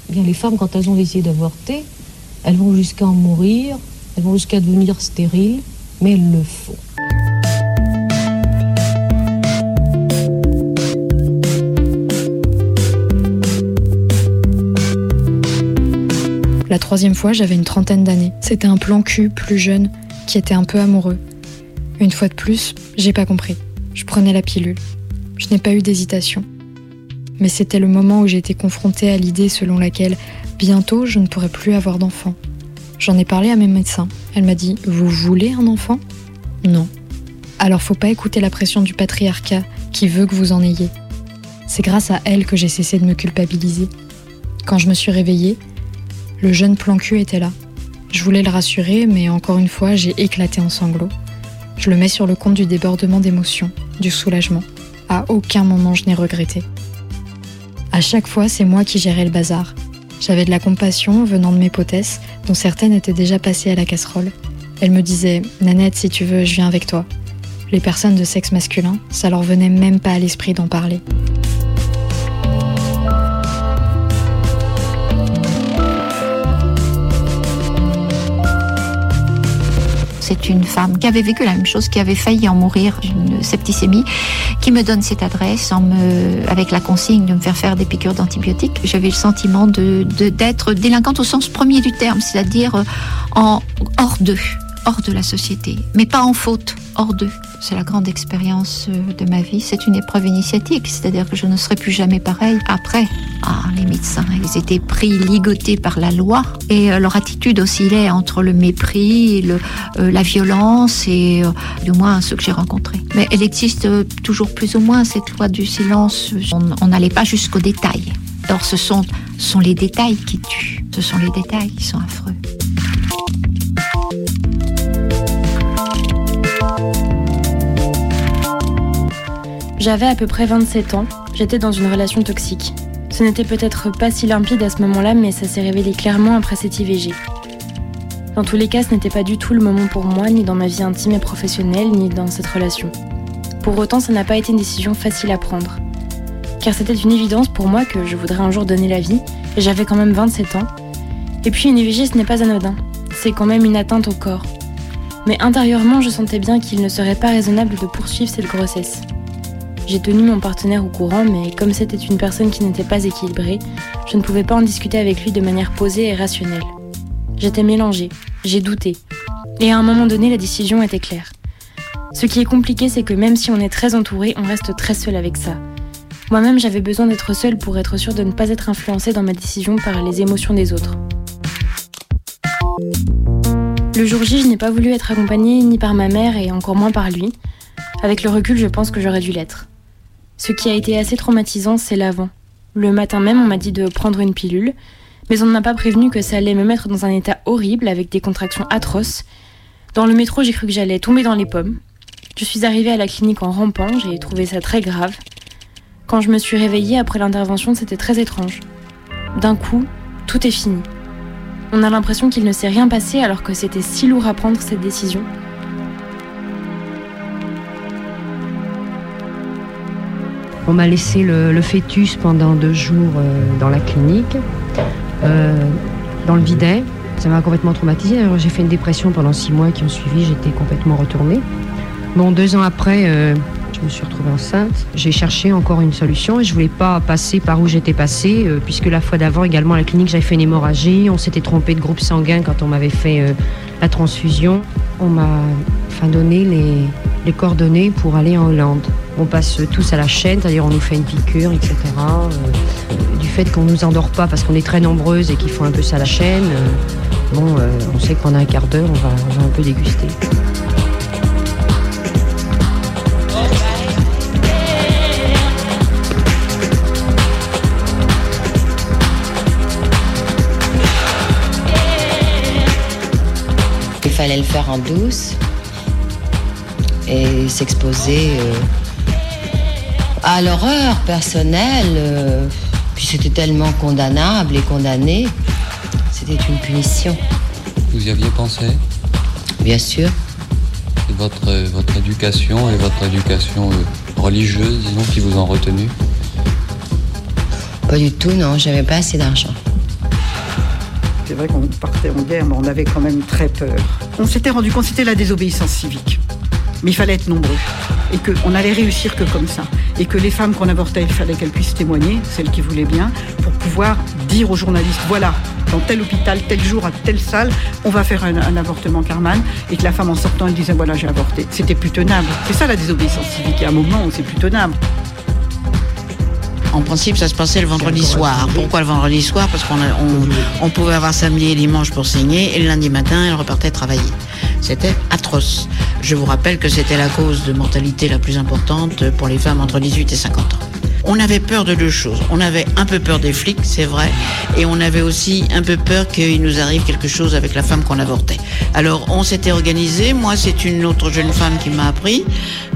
eh bien les femmes, quand elles ont décidé d'avorter, elles vont jusqu'à en mourir, elles vont jusqu'à devenir stériles, mais elles le font. La troisième fois, j'avais une trentaine d'années. C'était un plan cul plus jeune qui était un peu amoureux. Une fois de plus, j'ai pas compris. Je prenais la pilule. Je n'ai pas eu d'hésitation. Mais c'était le moment où j'ai été confrontée à l'idée selon laquelle bientôt je ne pourrais plus avoir d'enfant. J'en ai parlé à mes médecins. Elle m'a dit Vous voulez un enfant? Non. Alors faut pas écouter la pression du patriarcat qui veut que vous en ayez. C'est grâce à elle que j'ai cessé de me culpabiliser. Quand je me suis réveillée, le jeune plan cul était là. Je voulais le rassurer, mais encore une fois, j'ai éclaté en sanglots. Je le mets sur le compte du débordement d'émotions, du soulagement. À aucun moment je n'ai regretté. À chaque fois, c'est moi qui gérais le bazar. J'avais de la compassion venant de mes potesses, dont certaines étaient déjà passées à la casserole. Elles me disaient Nanette, si tu veux, je viens avec toi. Les personnes de sexe masculin, ça leur venait même pas à l'esprit d'en parler. C'est une femme qui avait vécu la même chose, qui avait failli en mourir d'une septicémie, qui me donne cette adresse avec la consigne de me faire faire des piqûres d'antibiotiques. J'avais le sentiment d'être délinquante au sens premier du terme, c'est-à-dire euh, en hors d'eux, hors de la société, mais pas en faute, hors d'eux. C'est la grande expérience euh, de ma vie. C'est une épreuve initiatique, c'est-à-dire que je ne serai plus jamais pareil après. Ah, les médecins, ils étaient pris, ligotés par la loi, et euh, leur attitude oscillait entre le mépris, le, euh, la violence et du moins ceux que j'ai rencontrés. Mais elle existe toujours plus ou moins, cette loi du silence. On n'allait pas jusqu'au détail. Or, ce sont, sont les détails qui tuent. Ce sont les détails qui sont affreux. J'avais à peu près 27 ans, j'étais dans une relation toxique. Ce n'était peut-être pas si limpide à ce moment-là, mais ça s'est révélé clairement après cette IVG. Dans tous les cas, ce n'était pas du tout le moment pour moi, ni dans ma vie intime et professionnelle, ni dans cette relation. Pour autant, ça n'a pas été une décision facile à prendre. Car c'était une évidence pour moi que je voudrais un jour donner la vie, et j'avais quand même 27 ans. Et puis une IVG, ce n'est pas anodin, c'est quand même une atteinte au corps. Mais intérieurement, je sentais bien qu'il ne serait pas raisonnable de poursuivre cette grossesse. J'ai tenu mon partenaire au courant, mais comme c'était une personne qui n'était pas équilibrée, je ne pouvais pas en discuter avec lui de manière posée et rationnelle. J'étais mélangée, j'ai douté. Et à un moment donné, la décision était claire. Ce qui est compliqué, c'est que même si on est très entouré, on reste très seul avec ça. Moi-même, j'avais besoin d'être seule pour être sûre de ne pas être influencée dans ma décision par les émotions des autres. Le jour J, je n'ai pas voulu être accompagnée ni par ma mère et encore moins par lui. Avec le recul, je pense que j'aurais dû l'être. Ce qui a été assez traumatisant, c'est l'avant. Le matin même, on m'a dit de prendre une pilule, mais on ne m'a pas prévenu que ça allait me mettre dans un état horrible avec des contractions atroces. Dans le métro, j'ai cru que j'allais tomber dans les pommes. Je suis arrivée à la clinique en rampant, j'ai trouvé ça très grave. Quand je me suis réveillée après l'intervention, c'était très étrange. D'un coup, tout est fini. On a l'impression qu'il ne s'est rien passé alors que c'était si lourd à prendre cette décision. On m'a laissé le, fœtus pendant deux jours euh, dans la clinique, euh, dans le bidet. Ça m'a complètement traumatisée. J'ai fait une dépression pendant six mois qui ont suivi. J'étais complètement retournée. Bon, deux ans après, euh, je me suis retrouvée enceinte. J'ai cherché encore une solution et je voulais pas passer par où j'étais passée, puisque la fois d'avant également à la clinique, j'avais fait une hémorragie. On s'était trompé de groupe sanguin quand on m'avait fait la transfusion. On m'a enfin, donné les coordonnées pour aller en Hollande. On passe tous à la chaîne, c'est-à-dire on nous fait une piqûre, etc. Euh, du fait qu'on nous endort pas parce qu'on est très nombreuses et qu'ils font un peu ça à la chaîne, euh, bon, euh, on sait pendant un quart d'heure, on va, un peu déguster. Il fallait le faire en douce et s'exposer à l'horreur personnelle. euh, puis c'était tellement condamnable et condamné. C'était une punition, Vous y aviez pensé? Bien sûr. C'est votre, euh, votre éducation et votre éducation euh, religieuse, disons, qui vous ont retenu? Pas du tout, non, j'avais pas assez d'argent. C'est vrai qu'on partait en guerre, mais on avait quand même très peur. On s'était rendu compte que c'était la désobéissance civique. Mais il fallait être nombreux. Et qu'on allait réussir que comme ça. Et que les femmes qu'on avortait, il fallait qu'elles puissent témoigner, celles qui voulaient bien, pour pouvoir dire aux journalistes, voilà, dans tel hôpital, tel jour, à telle salle, on va faire un, un avortement Carman. Et que la femme en sortant, elle disait, voilà, j'ai avorté. C'était plus tenable. C'est ça la désobéissance civique. Il y a un moment où c'est plus tenable. En principe, ça se passait le vendredi soir. Pourquoi le vendredi soir? Parce qu'on a- on, on pouvait avoir samedi et dimanche pour signer, et le lundi matin, elle repartait travailler. C'était atroce. Je vous rappelle que c'était la cause de mortalité la plus importante pour les femmes entre 18 et 50 ans. On avait peur de deux choses. On avait un peu peur des flics, c'est vrai, et on avait aussi un peu peur qu'il nous arrive quelque chose avec la femme qu'on avortait. Alors on s'était organisé. Moi, c'est une autre jeune femme qui m'a appris,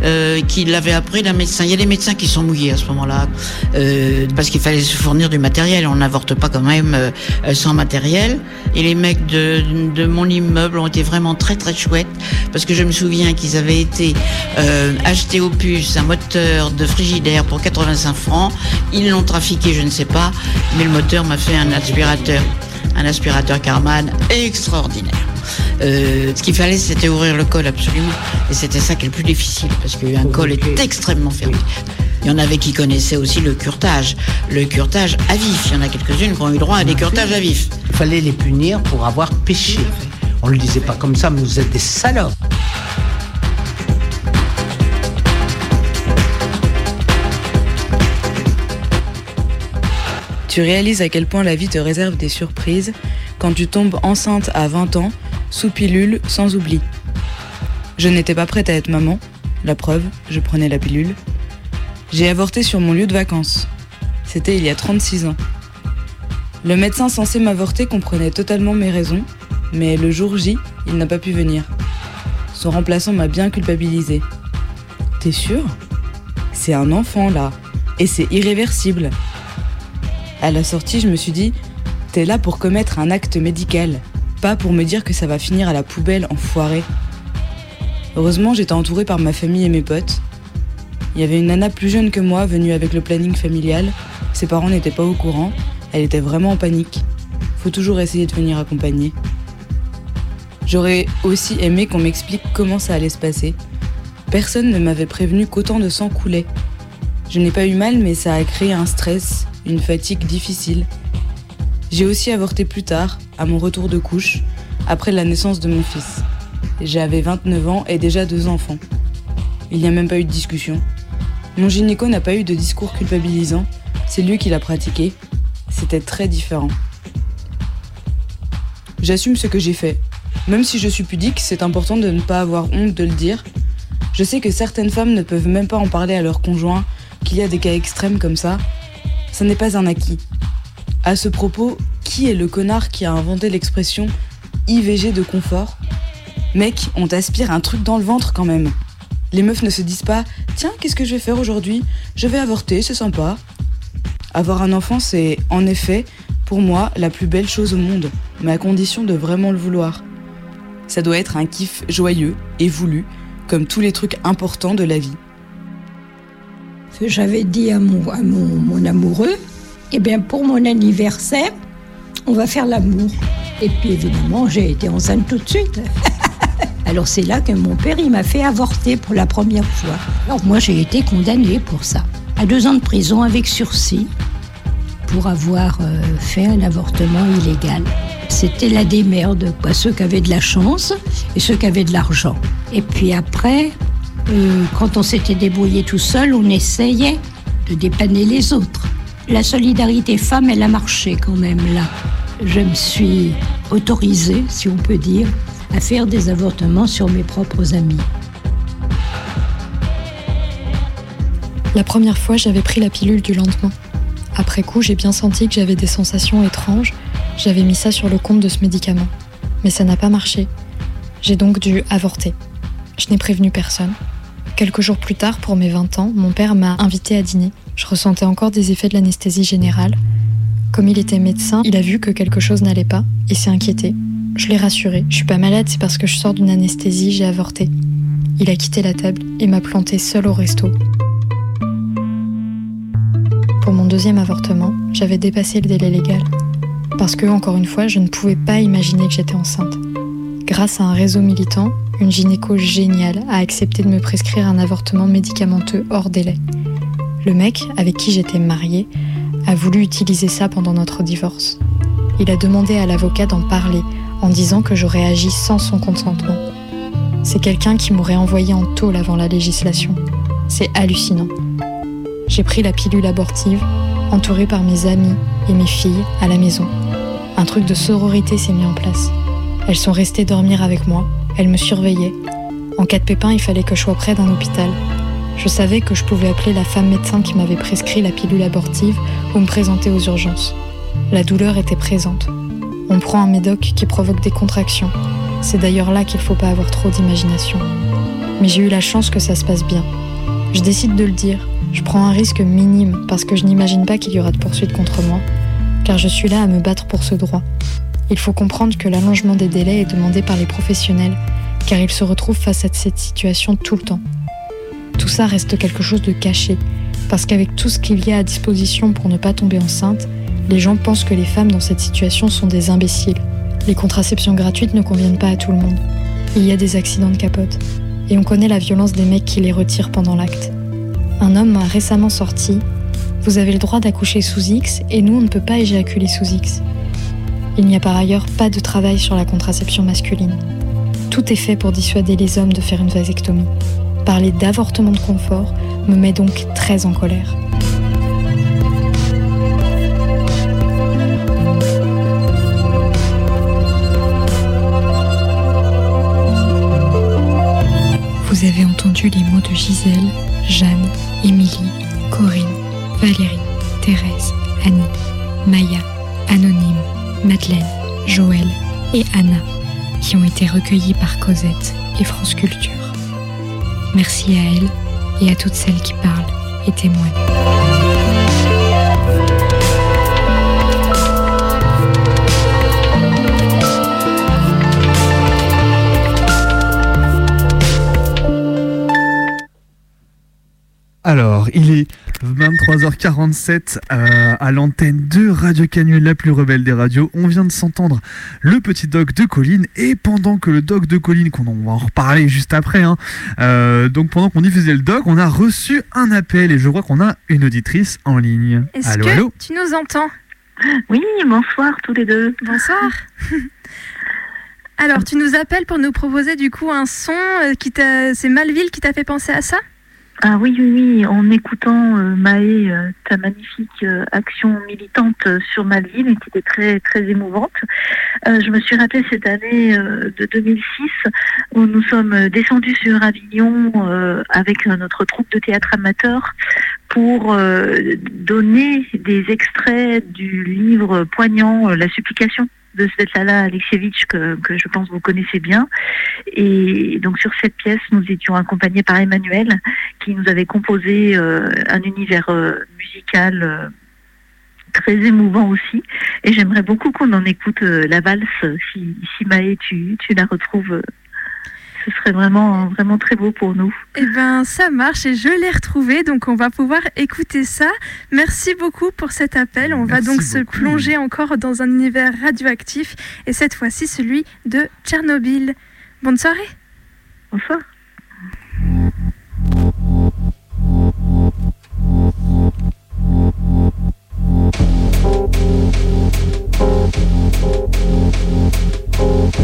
euh, qui l'avait appris d'un médecin. Il y a des médecins qui sont mouillés à ce moment-là, euh, parce qu'il fallait se fournir du matériel. On n'avorte pas quand même euh, sans matériel. Et les mecs de, mon immeuble ont été vraiment très très chouettes, parce que je me souviens qu'ils avaient été euh, acheter au puce un moteur de frigidaire pour 85 francs. Ils l'ont trafiqué, je ne sais pas, mais le moteur m'a fait un aspirateur, un aspirateur Carman extraordinaire. Euh, ce qu'il fallait, c'était ouvrir le col absolument. Et c'était ça qui est le plus difficile, parce qu'un col est extrêmement fermé. Il y en avait qui connaissaient aussi le curtage. Le curtage à vif. Il y en a quelques-unes qui ont eu droit à des curtages à vif. Il fallait les punir pour avoir péché. On le disait pas comme ça, mais vous êtes des salopes. Tu réalises à quel point la vie te réserve des surprises quand tu tombes enceinte à 20 ans, sous pilule, sans oubli. Je n'étais pas prête à être maman, la preuve, je prenais la pilule. J'ai avorté sur mon lieu de vacances. C'était il y a 36 ans. Le médecin censé m'avorter comprenait totalement mes raisons, mais le jour J, il n'a pas pu venir. Son remplaçant m'a bien culpabilisé. T'es sûr C'est un enfant là, et c'est irréversible. À la sortie, je me suis dit, t'es là pour commettre un acte médical, pas pour me dire que ça va finir à la poubelle enfoiré. Heureusement, j'étais entourée par ma famille et mes potes. Il y avait une nana plus jeune que moi venue avec le planning familial. Ses parents n'étaient pas au courant. Elle était vraiment en panique. Faut toujours essayer de venir accompagner. J'aurais aussi aimé qu'on m'explique comment ça allait se passer. Personne ne m'avait prévenu qu'autant de sang coulait. Je n'ai pas eu mal, mais ça a créé un stress, une fatigue difficile. J'ai aussi avorté plus tard, à mon retour de couche, après la naissance de mon fils. J'avais 29 ans et déjà deux enfants. Il n'y a même pas eu de discussion. Mon gynéco n'a pas eu de discours culpabilisant, c'est lui qui l'a pratiqué. C'était très différent. J'assume ce que j'ai fait. Même si je suis pudique, c'est important de ne pas avoir honte de le dire. Je sais que certaines femmes ne peuvent même pas en parler à leur conjoint, qu'il y a des cas extrêmes comme ça. Ça n'est pas un acquis. À ce propos, qui est le connard qui a inventé l'expression IVG de confort? Mec, on t'aspire un truc dans le ventre quand même. Les meufs ne se disent pas Tiens, qu'est-ce que je vais faire aujourd'hui? Je vais avorter, c'est sympa. Avoir un enfant, c'est en effet, pour moi, la plus belle chose au monde, mais à condition de vraiment le vouloir. Ça doit être un kiff joyeux et voulu, comme tous les trucs importants de la vie. Que j'avais dit à mon, à mon, mon amoureux, eh bien pour mon anniversaire, on va faire l'amour. Et puis évidemment, j'ai été enceinte tout de suite. Alors c'est là que mon père, il m'a fait avorter pour la première fois. Alors moi, j'ai été condamnée pour ça, à deux ans de prison avec sursis, pour avoir euh, fait un avortement illégal. C'était la démerde, quoi, ceux qui avaient de la chance et ceux qui avaient de l'argent. Et puis après, euh, quand on s'était débrouillé tout seul, on essayait de dépanner les autres. La solidarité femme, elle a marché quand même là. Je me suis autorisée, si on peut dire, à faire des avortements sur mes propres amis. La première fois, j'avais pris la pilule du lendemain. Après coup, j'ai bien senti que j'avais des sensations étranges. J'avais mis ça sur le compte de ce médicament. Mais ça n'a pas marché. J'ai donc dû avorter. Je n'ai prévenu personne. Quelques jours plus tard, pour mes 20 ans, mon père m'a invité à dîner. Je ressentais encore des effets de l'anesthésie générale. Comme il était médecin, il a vu que quelque chose n'allait pas et s'est inquiété. Je l'ai rassuré. Je suis pas malade, c'est parce que je sors d'une anesthésie, j'ai avorté. Il a quitté la table et m'a planté seul au resto. Pour mon deuxième avortement, j'avais dépassé le délai légal. Parce que, encore une fois, je ne pouvais pas imaginer que j'étais enceinte. Grâce à un réseau militant, une gynéco géniale a accepté de me prescrire un avortement médicamenteux hors délai. Le mec, avec qui j'étais mariée, a voulu utiliser ça pendant notre divorce. Il a demandé à l'avocat d'en parler en disant que j'aurais agi sans son consentement. C'est quelqu'un qui m'aurait envoyé en tôle avant la législation. C'est hallucinant. J'ai pris la pilule abortive, entourée par mes amis et mes filles à la maison. Un truc de sororité s'est mis en place. Elles sont restées dormir avec moi, elles me surveillaient. En cas de pépin, il fallait que je sois près d'un hôpital. Je savais que je pouvais appeler la femme médecin qui m'avait prescrit la pilule abortive ou me présenter aux urgences. La douleur était présente. On prend un médoc qui provoque des contractions. C'est d'ailleurs là qu'il ne faut pas avoir trop d'imagination. Mais j'ai eu la chance que ça se passe bien. Je décide de le dire. Je prends un risque minime parce que je n'imagine pas qu'il y aura de poursuites contre moi, car je suis là à me battre pour ce droit. Il faut comprendre que l'allongement des délais est demandé par les professionnels, car ils se retrouvent face à cette situation tout le temps. Tout ça reste quelque chose de caché, parce qu'avec tout ce qu'il y a à disposition pour ne pas tomber enceinte, les gens pensent que les femmes dans cette situation sont des imbéciles. Les contraceptions gratuites ne conviennent pas à tout le monde. Il y a des accidents de capote. Et on connaît la violence des mecs qui les retirent pendant l'acte. Un homme m'a récemment sorti Vous avez le droit d'accoucher sous X et nous on ne peut pas éjaculer sous X. Il n'y a par ailleurs pas de travail sur la contraception masculine. Tout est fait pour dissuader les hommes de faire une vasectomie. Parler d'avortement de confort me met donc très en colère. Vous avez entendu les mots de Gisèle, Jeanne, Émilie, Corinne, Valérie, Thérèse, Annie, Maya, Anonyme, Madeleine, Joël et Anna, qui ont été recueillis par Cosette et France Culture. Merci à elles et à toutes celles qui parlent et témoignent. Alors, il est 23h47 euh, à l'antenne de Radio Canu, la plus rebelle des radios. On vient de s'entendre le petit doc de Colline et pendant que le doc de Colline, qu'on on va en reparler juste après, hein, euh, donc pendant qu'on diffusait le doc, on a reçu un appel et je crois qu'on a une auditrice en ligne. Est-ce Allô, que allô tu nous entends? Oui, bonsoir tous les deux. Bonsoir. Alors, tu nous appelles pour nous proposer du coup un son euh, qui t'a. C'est Malville qui t'a fait penser à ça? Ah oui, oui, oui, en écoutant euh, Maë, euh, ta magnifique euh, action militante euh, sur Malville, qui était très, très émouvante, euh, je me suis rappelé cette année euh, de 2006 où nous sommes descendus sur Avignon avec notre troupe de théâtre amateur pour donner des extraits du livre poignant La supplication de Svetlana Alexievitch que, que je pense vous connaissez bien. Et donc sur cette pièce, nous étions accompagnés par Emmanuel qui nous avait composé euh, un univers euh, musical euh, très émouvant aussi. Et j'aimerais beaucoup qu'on en écoute la valse. Si, si Maë, tu, tu la retrouves, ce serait vraiment, vraiment très beau pour nous. Eh ben, ça marche et je l'ai retrouvé, donc on va pouvoir écouter ça. Merci beaucoup pour cet appel. On va donc se plonger encore dans un univers radioactif et cette fois-ci celui de Tchernobyl. Bonne soirée. Bonsoir. Thank Thank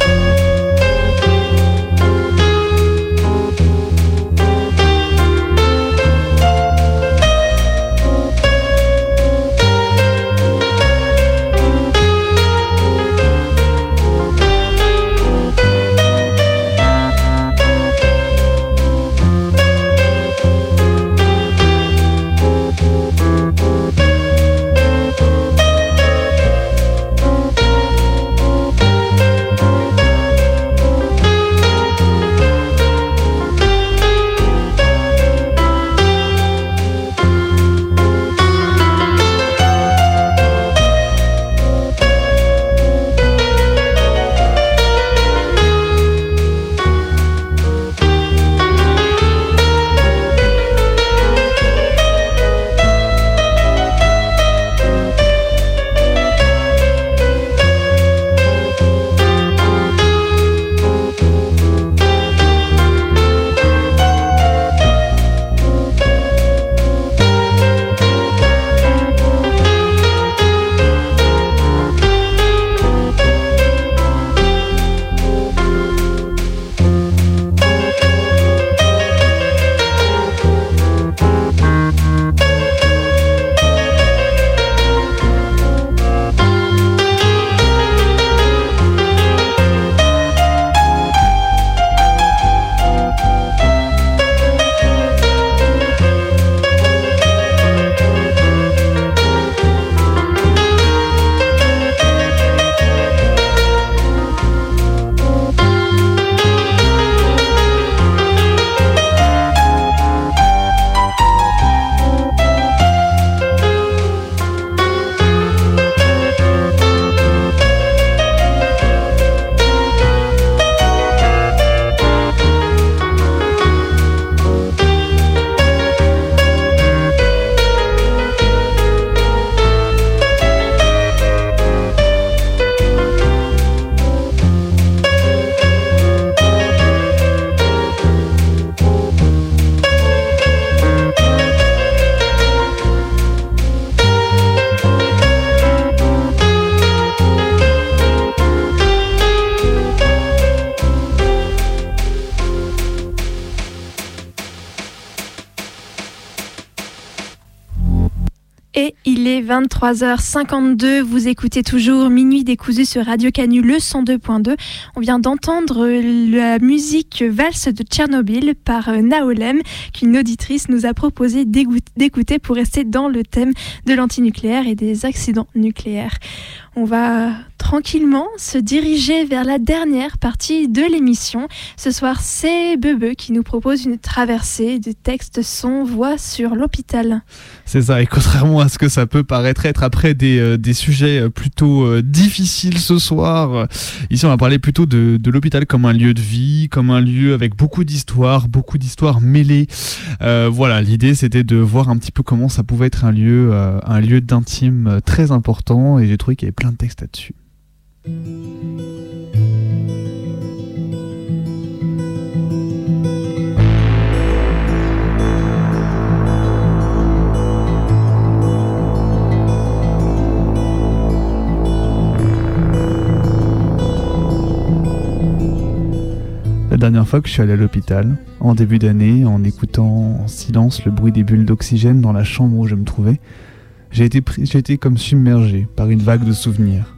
you. 23h52. Vous écoutez toujours Minuit décousu sur Radio Canu le 102.2. On vient d'entendre la musique Valse de Tchernobyl par euh, Naolem, qu'une auditrice nous a proposé d'écouter pour rester dans le thème de l'antinucléaire et des accidents nucléaires. On va tranquillement se diriger vers la dernière partie de l'émission. Ce soir, c'est Bebe qui nous propose une traversée de texte son voix sur l'hôpital. C'est ça, et contrairement à ce que ça peut paraître être après des, euh, des sujets euh, plutôt euh, difficiles ce soir, ici on va parler plutôt de, de l'hôpital comme un lieu de vie, comme un lieu avec beaucoup d'histoires, beaucoup d'histoires mêlées. voilà, l'idée c'était de voir un petit peu comment ça pouvait être un lieu, un lieu d'intime très important, et j'ai trouvé qu'il y avait de là-dessus. La dernière fois que je suis allé à l'hôpital, en début d'année, en écoutant en silence le bruit des bulles d'oxygène dans la chambre où je me trouvais, j'ai été, j'ai été comme submergé par une vague de souvenirs.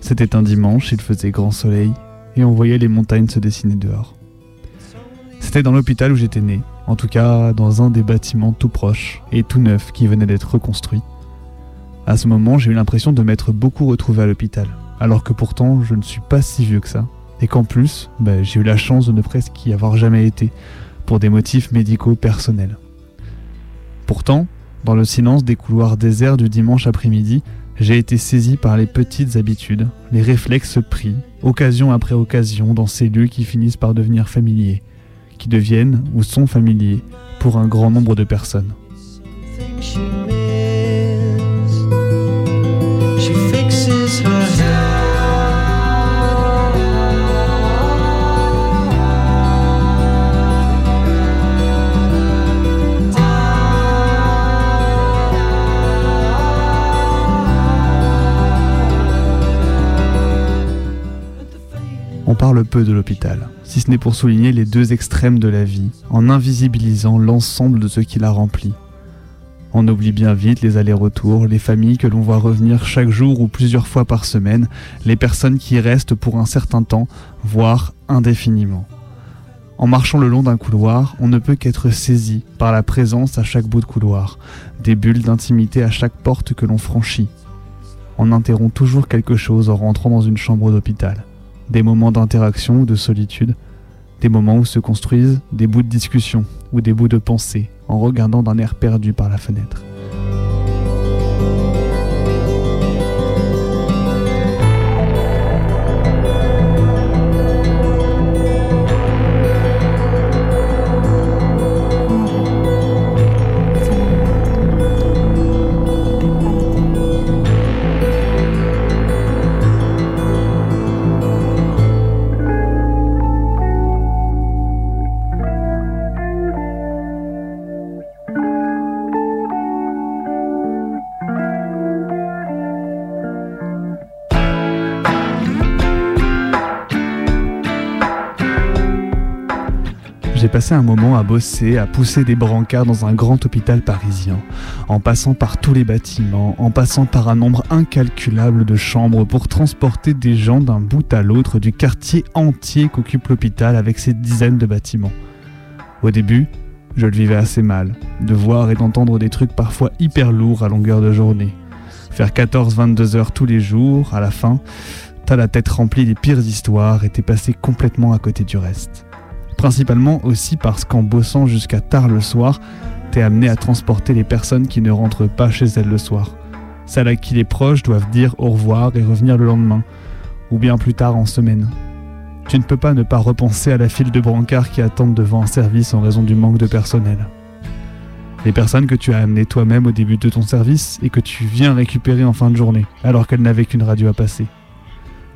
C'était un dimanche, il faisait grand soleil, et on voyait les montagnes se dessiner dehors. C'était dans l'hôpital où j'étais né, en tout cas dans un des bâtiments tout proches et tout neuf qui venait d'être reconstruit. À ce moment, j'ai eu l'impression de m'être beaucoup retrouvé à l'hôpital, alors que pourtant je ne suis pas si vieux que ça, et qu'en plus, bah, j'ai eu la chance de ne presque y avoir jamais été, pour des motifs médicaux personnels. Pourtant, dans le silence des couloirs déserts du dimanche après-midi, j'ai été saisi par les petites habitudes, les réflexes pris, occasion après occasion, dans ces lieux qui finissent par devenir familiers, qui deviennent ou sont familiers pour un grand nombre de personnes. Parle peu de l'hôpital, si ce n'est pour souligner les deux extrêmes de la vie, en invisibilisant l'ensemble de ce qui la remplit. On oublie bien vite les allers-retours, les familles que l'on voit revenir chaque jour ou plusieurs fois par semaine, les personnes qui restent pour un certain temps, voire indéfiniment. En marchant le long d'un couloir, on ne peut qu'être saisi par la présence à chaque bout de couloir, des bulles d'intimité à chaque porte que l'on franchit. On interrompt toujours quelque chose en rentrant dans une chambre d'hôpital des moments d'interaction ou de solitude, des moments où se construisent des bouts de discussion ou des bouts de pensée en regardant d'un air perdu par la fenêtre. Passé un moment à bosser, à pousser des brancards dans un grand hôpital parisien, en passant par tous les bâtiments, en passant par un nombre incalculable de chambres pour transporter des gens d'un bout à l'autre du quartier entier qu'occupe l'hôpital avec ses dizaines de bâtiments. Au début, je le vivais assez mal, de voir et d'entendre des trucs parfois hyper lourds à longueur de journée. Faire 14-22 heures tous les jours, à la fin, t'as la tête remplie des pires histoires et t'es passé complètement à côté du reste principalement aussi parce qu'en bossant jusqu'à tard le soir, t'es amené à transporter les personnes qui ne rentrent pas chez elles le soir. Celles à qui les proches doivent dire au revoir et revenir le lendemain, ou bien plus tard en semaine. Tu ne peux pas ne pas repenser à la file de brancards qui attendent devant un service en raison du manque de personnel. Les personnes que tu as amenées toi-même au début de ton service et que tu viens récupérer en fin de journée, alors qu'elles n'avaient qu'une radio à passer.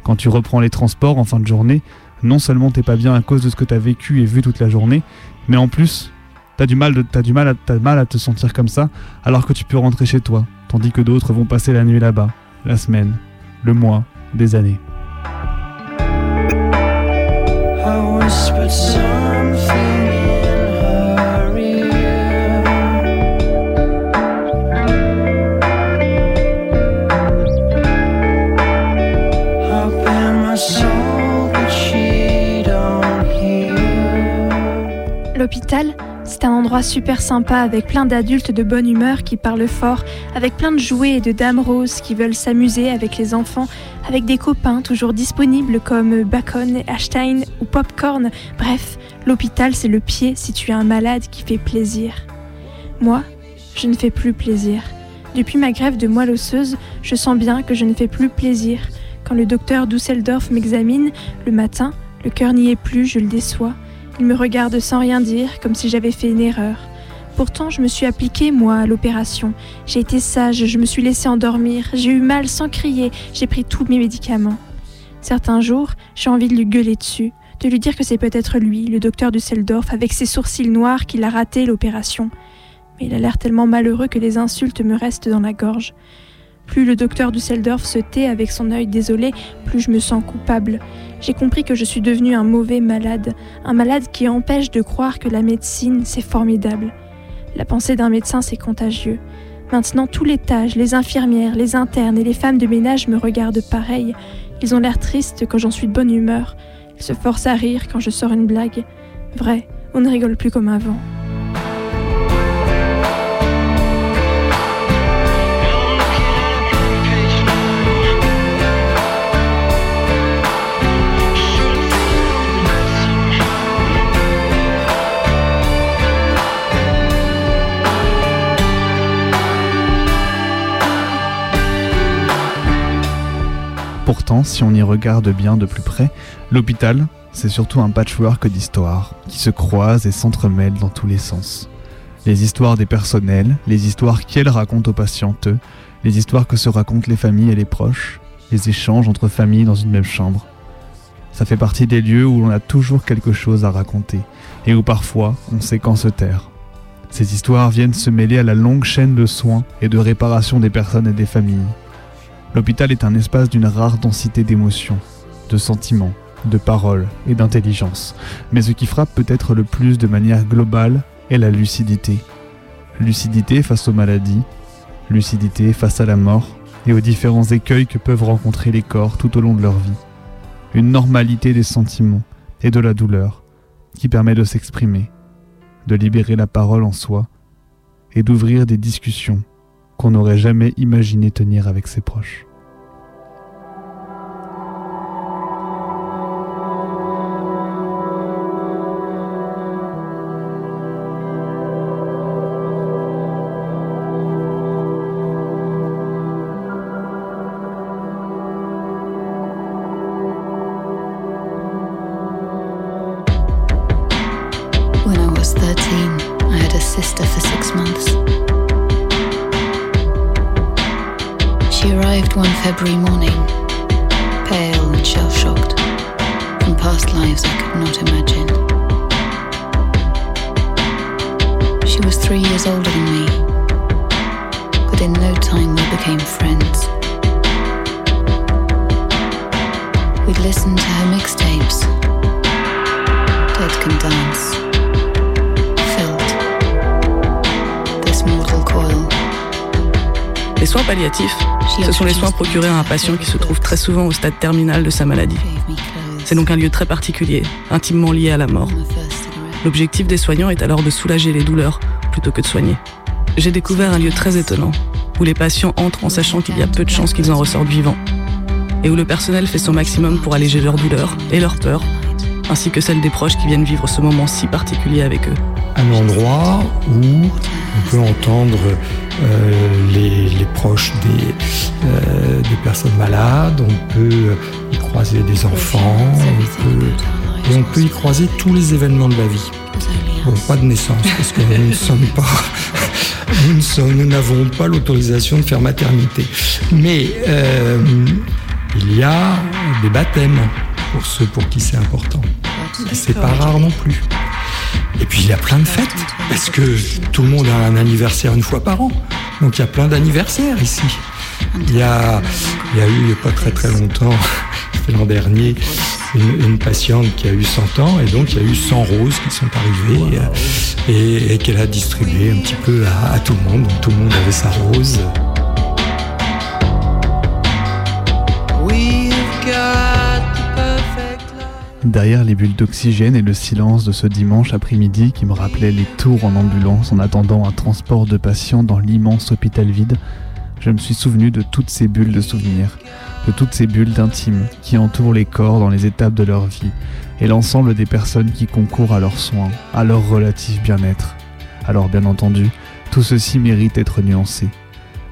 Quand tu reprends les transports en fin de journée, non seulement t'es pas bien à cause de ce que t'as vécu et vu toute la journée, mais en plus, t'as du, mal du mal à te sentir comme ça, alors que tu peux rentrer chez toi, tandis que d'autres vont passer la nuit là-bas, la semaine, le mois, des années. L'hôpital, c'est un endroit super sympa avec plein d'adultes de bonne humeur qui parlent fort, avec plein de jouets et de dames roses qui veulent s'amuser avec les enfants, avec des copains toujours disponibles comme Bacon, Ashstein ou Popcorn. Bref, l'hôpital c'est le pied si tu es un malade qui fait plaisir. Moi, je ne fais plus plaisir. Depuis ma grève de moelle osseuse, je sens bien que je ne fais plus plaisir. Quand le docteur Dusseldorf m'examine, le matin, le cœur n'y est plus, je le déçois. Il me regarde sans rien dire, comme si j'avais fait une erreur. Pourtant, je me suis appliquée, moi, à l'opération. J'ai été sage, je me suis laissée endormir, j'ai eu mal sans crier, j'ai pris tous mes médicaments. Certains jours, j'ai envie de lui gueuler dessus, de lui dire que c'est peut-être lui, le docteur Dusseldorf, avec ses sourcils noirs, qui l'a raté l'opération. Mais il a l'air tellement malheureux que les insultes me restent dans la gorge. Plus le docteur Dusseldorf se tait avec son œil désolé, plus je me sens coupable. J'ai compris que je suis devenu un mauvais malade, un malade qui empêche de croire que la médecine, c'est formidable. La pensée d'un médecin, c'est contagieux. Maintenant, tous les tâches, les infirmières, les internes et les femmes de ménage me regardent pareil. Ils ont l'air tristes quand j'en suis de bonne humeur. Ils se forcent à rire quand je sors une blague. Vrai, on ne rigole plus comme avant. Pourtant, si on y regarde bien de plus près, l'hôpital, c'est surtout un patchwork d'histoires qui se croisent et s'entremêlent dans tous les sens. Les histoires des personnels, les histoires qu'elles racontent aux patientes, les histoires que se racontent les familles et les proches, les échanges entre familles dans une même chambre. Ça fait partie des lieux où l'on a toujours quelque chose à raconter et où parfois on sait quand se taire. Ces histoires viennent se mêler à la longue chaîne de soins et de réparation des personnes et des familles. L'hôpital est un espace d'une rare densité d'émotions, de sentiments, de paroles et d'intelligence. Mais ce qui frappe peut-être le plus de manière globale est la lucidité. Lucidité face aux maladies, lucidité face à la mort et aux différents écueils que peuvent rencontrer les corps tout au long de leur vie. Une normalité des sentiments et de la douleur qui permet de s'exprimer, de libérer la parole en soi et d'ouvrir des discussions qu'on n'aurait jamais imaginé tenir avec ses proches. Every morning. À un patient qui se trouve très souvent au stade terminal de sa maladie. C'est donc un lieu très particulier, intimement lié à la mort. L'objectif des soignants est alors de soulager les douleurs plutôt que de soigner. J'ai découvert un lieu très étonnant, où les patients entrent en sachant qu'il y a peu de chances qu'ils en ressortent vivants, et où le personnel fait son maximum pour alléger leurs douleurs et leurs peurs, ainsi que celles des proches qui viennent vivre ce moment si particulier avec eux. un endroit où on peut entendre les, les proches des, euh, des personnes malades, on peut y croiser des enfants, on peut, et on peut y croiser tous les événements de la vie. Bon, pas de naissance, parce que nous ne sommes pas, nous n'avons pas l'autorisation de faire maternité. Mais euh, il y a des baptêmes pour ceux pour qui c'est important. Et c'est pas rare non plus. Et puis il y a plein de fêtes, parce que tout le monde a un anniversaire une fois par an. Donc il y a plein d'anniversaires ici. Il y a, il y a eu il n'y a pas très très longtemps, l'an dernier, une, patiente qui a eu 100 ans, et donc il y a eu 100 roses qui sont arrivées, et, qu'elle a distribué un petit peu à, à tout le monde. Donc tout le monde avait sa rose. Derrière les bulles d'oxygène et le silence de ce dimanche après-midi qui me rappelait les tours en ambulance en attendant un transport de patients dans l'immense hôpital vide, je me suis souvenu de toutes ces bulles de souvenirs, de toutes ces bulles d'intime qui entourent les corps dans les étapes de leur vie et l'ensemble des personnes qui concourent à leurs soins, à leur relatif bien-être. Alors bien entendu, tout ceci mérite d'être nuancé.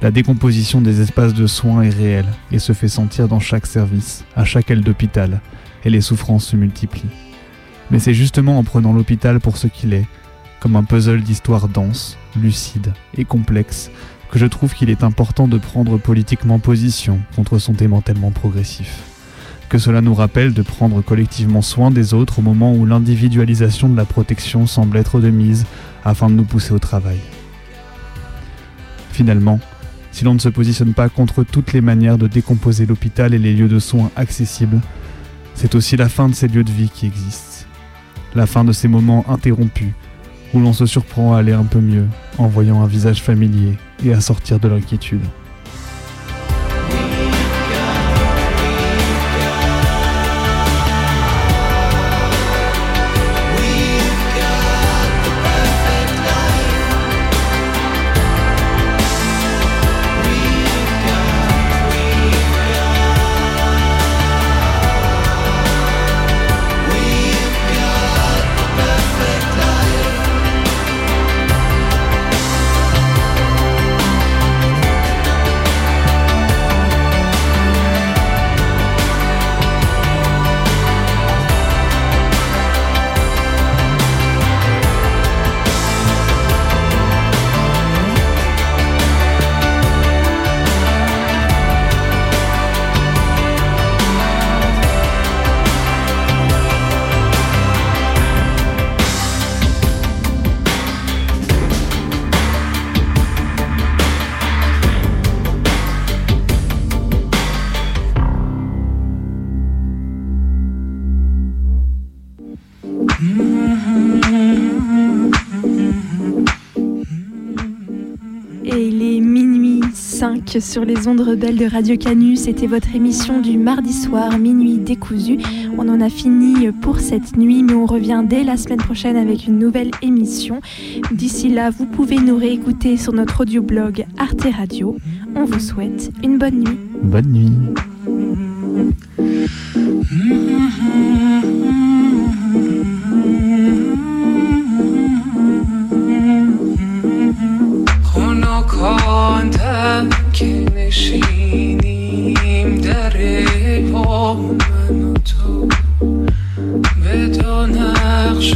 La décomposition des espaces de soins est réelle et se fait sentir dans chaque service, à chaque aile d'hôpital, les souffrances se multiplient. Mais c'est justement en prenant l'hôpital pour ce qu'il est, comme un puzzle d'histoires denses, lucides et complexes, que je trouve qu'il est important de prendre politiquement position contre son démantèlement progressif. Que cela nous rappelle de prendre collectivement soin des autres au moment où l'individualisation de la protection semble être de mise afin de nous pousser au travail. Finalement, si l'on ne se positionne pas contre toutes les manières de décomposer l'hôpital et les lieux de soins accessibles, c'est aussi la fin de ces lieux de vie qui existent. La fin de ces moments interrompus où l'on se surprend à aller un peu mieux en voyant un visage familier et à sortir de l'inquiétude. Sur les ondes rebelles de Radio Canu. C'était votre émission du mardi soir, minuit décousu. On en a fini pour cette nuit, mais on revient dès la semaine prochaine avec une nouvelle émission. D'ici là, vous pouvez nous réécouter sur notre audioblog Arte Radio. On vous souhaite une bonne nuit. Bonne nuit. که نشینیم در پا من و تو. به دو نقش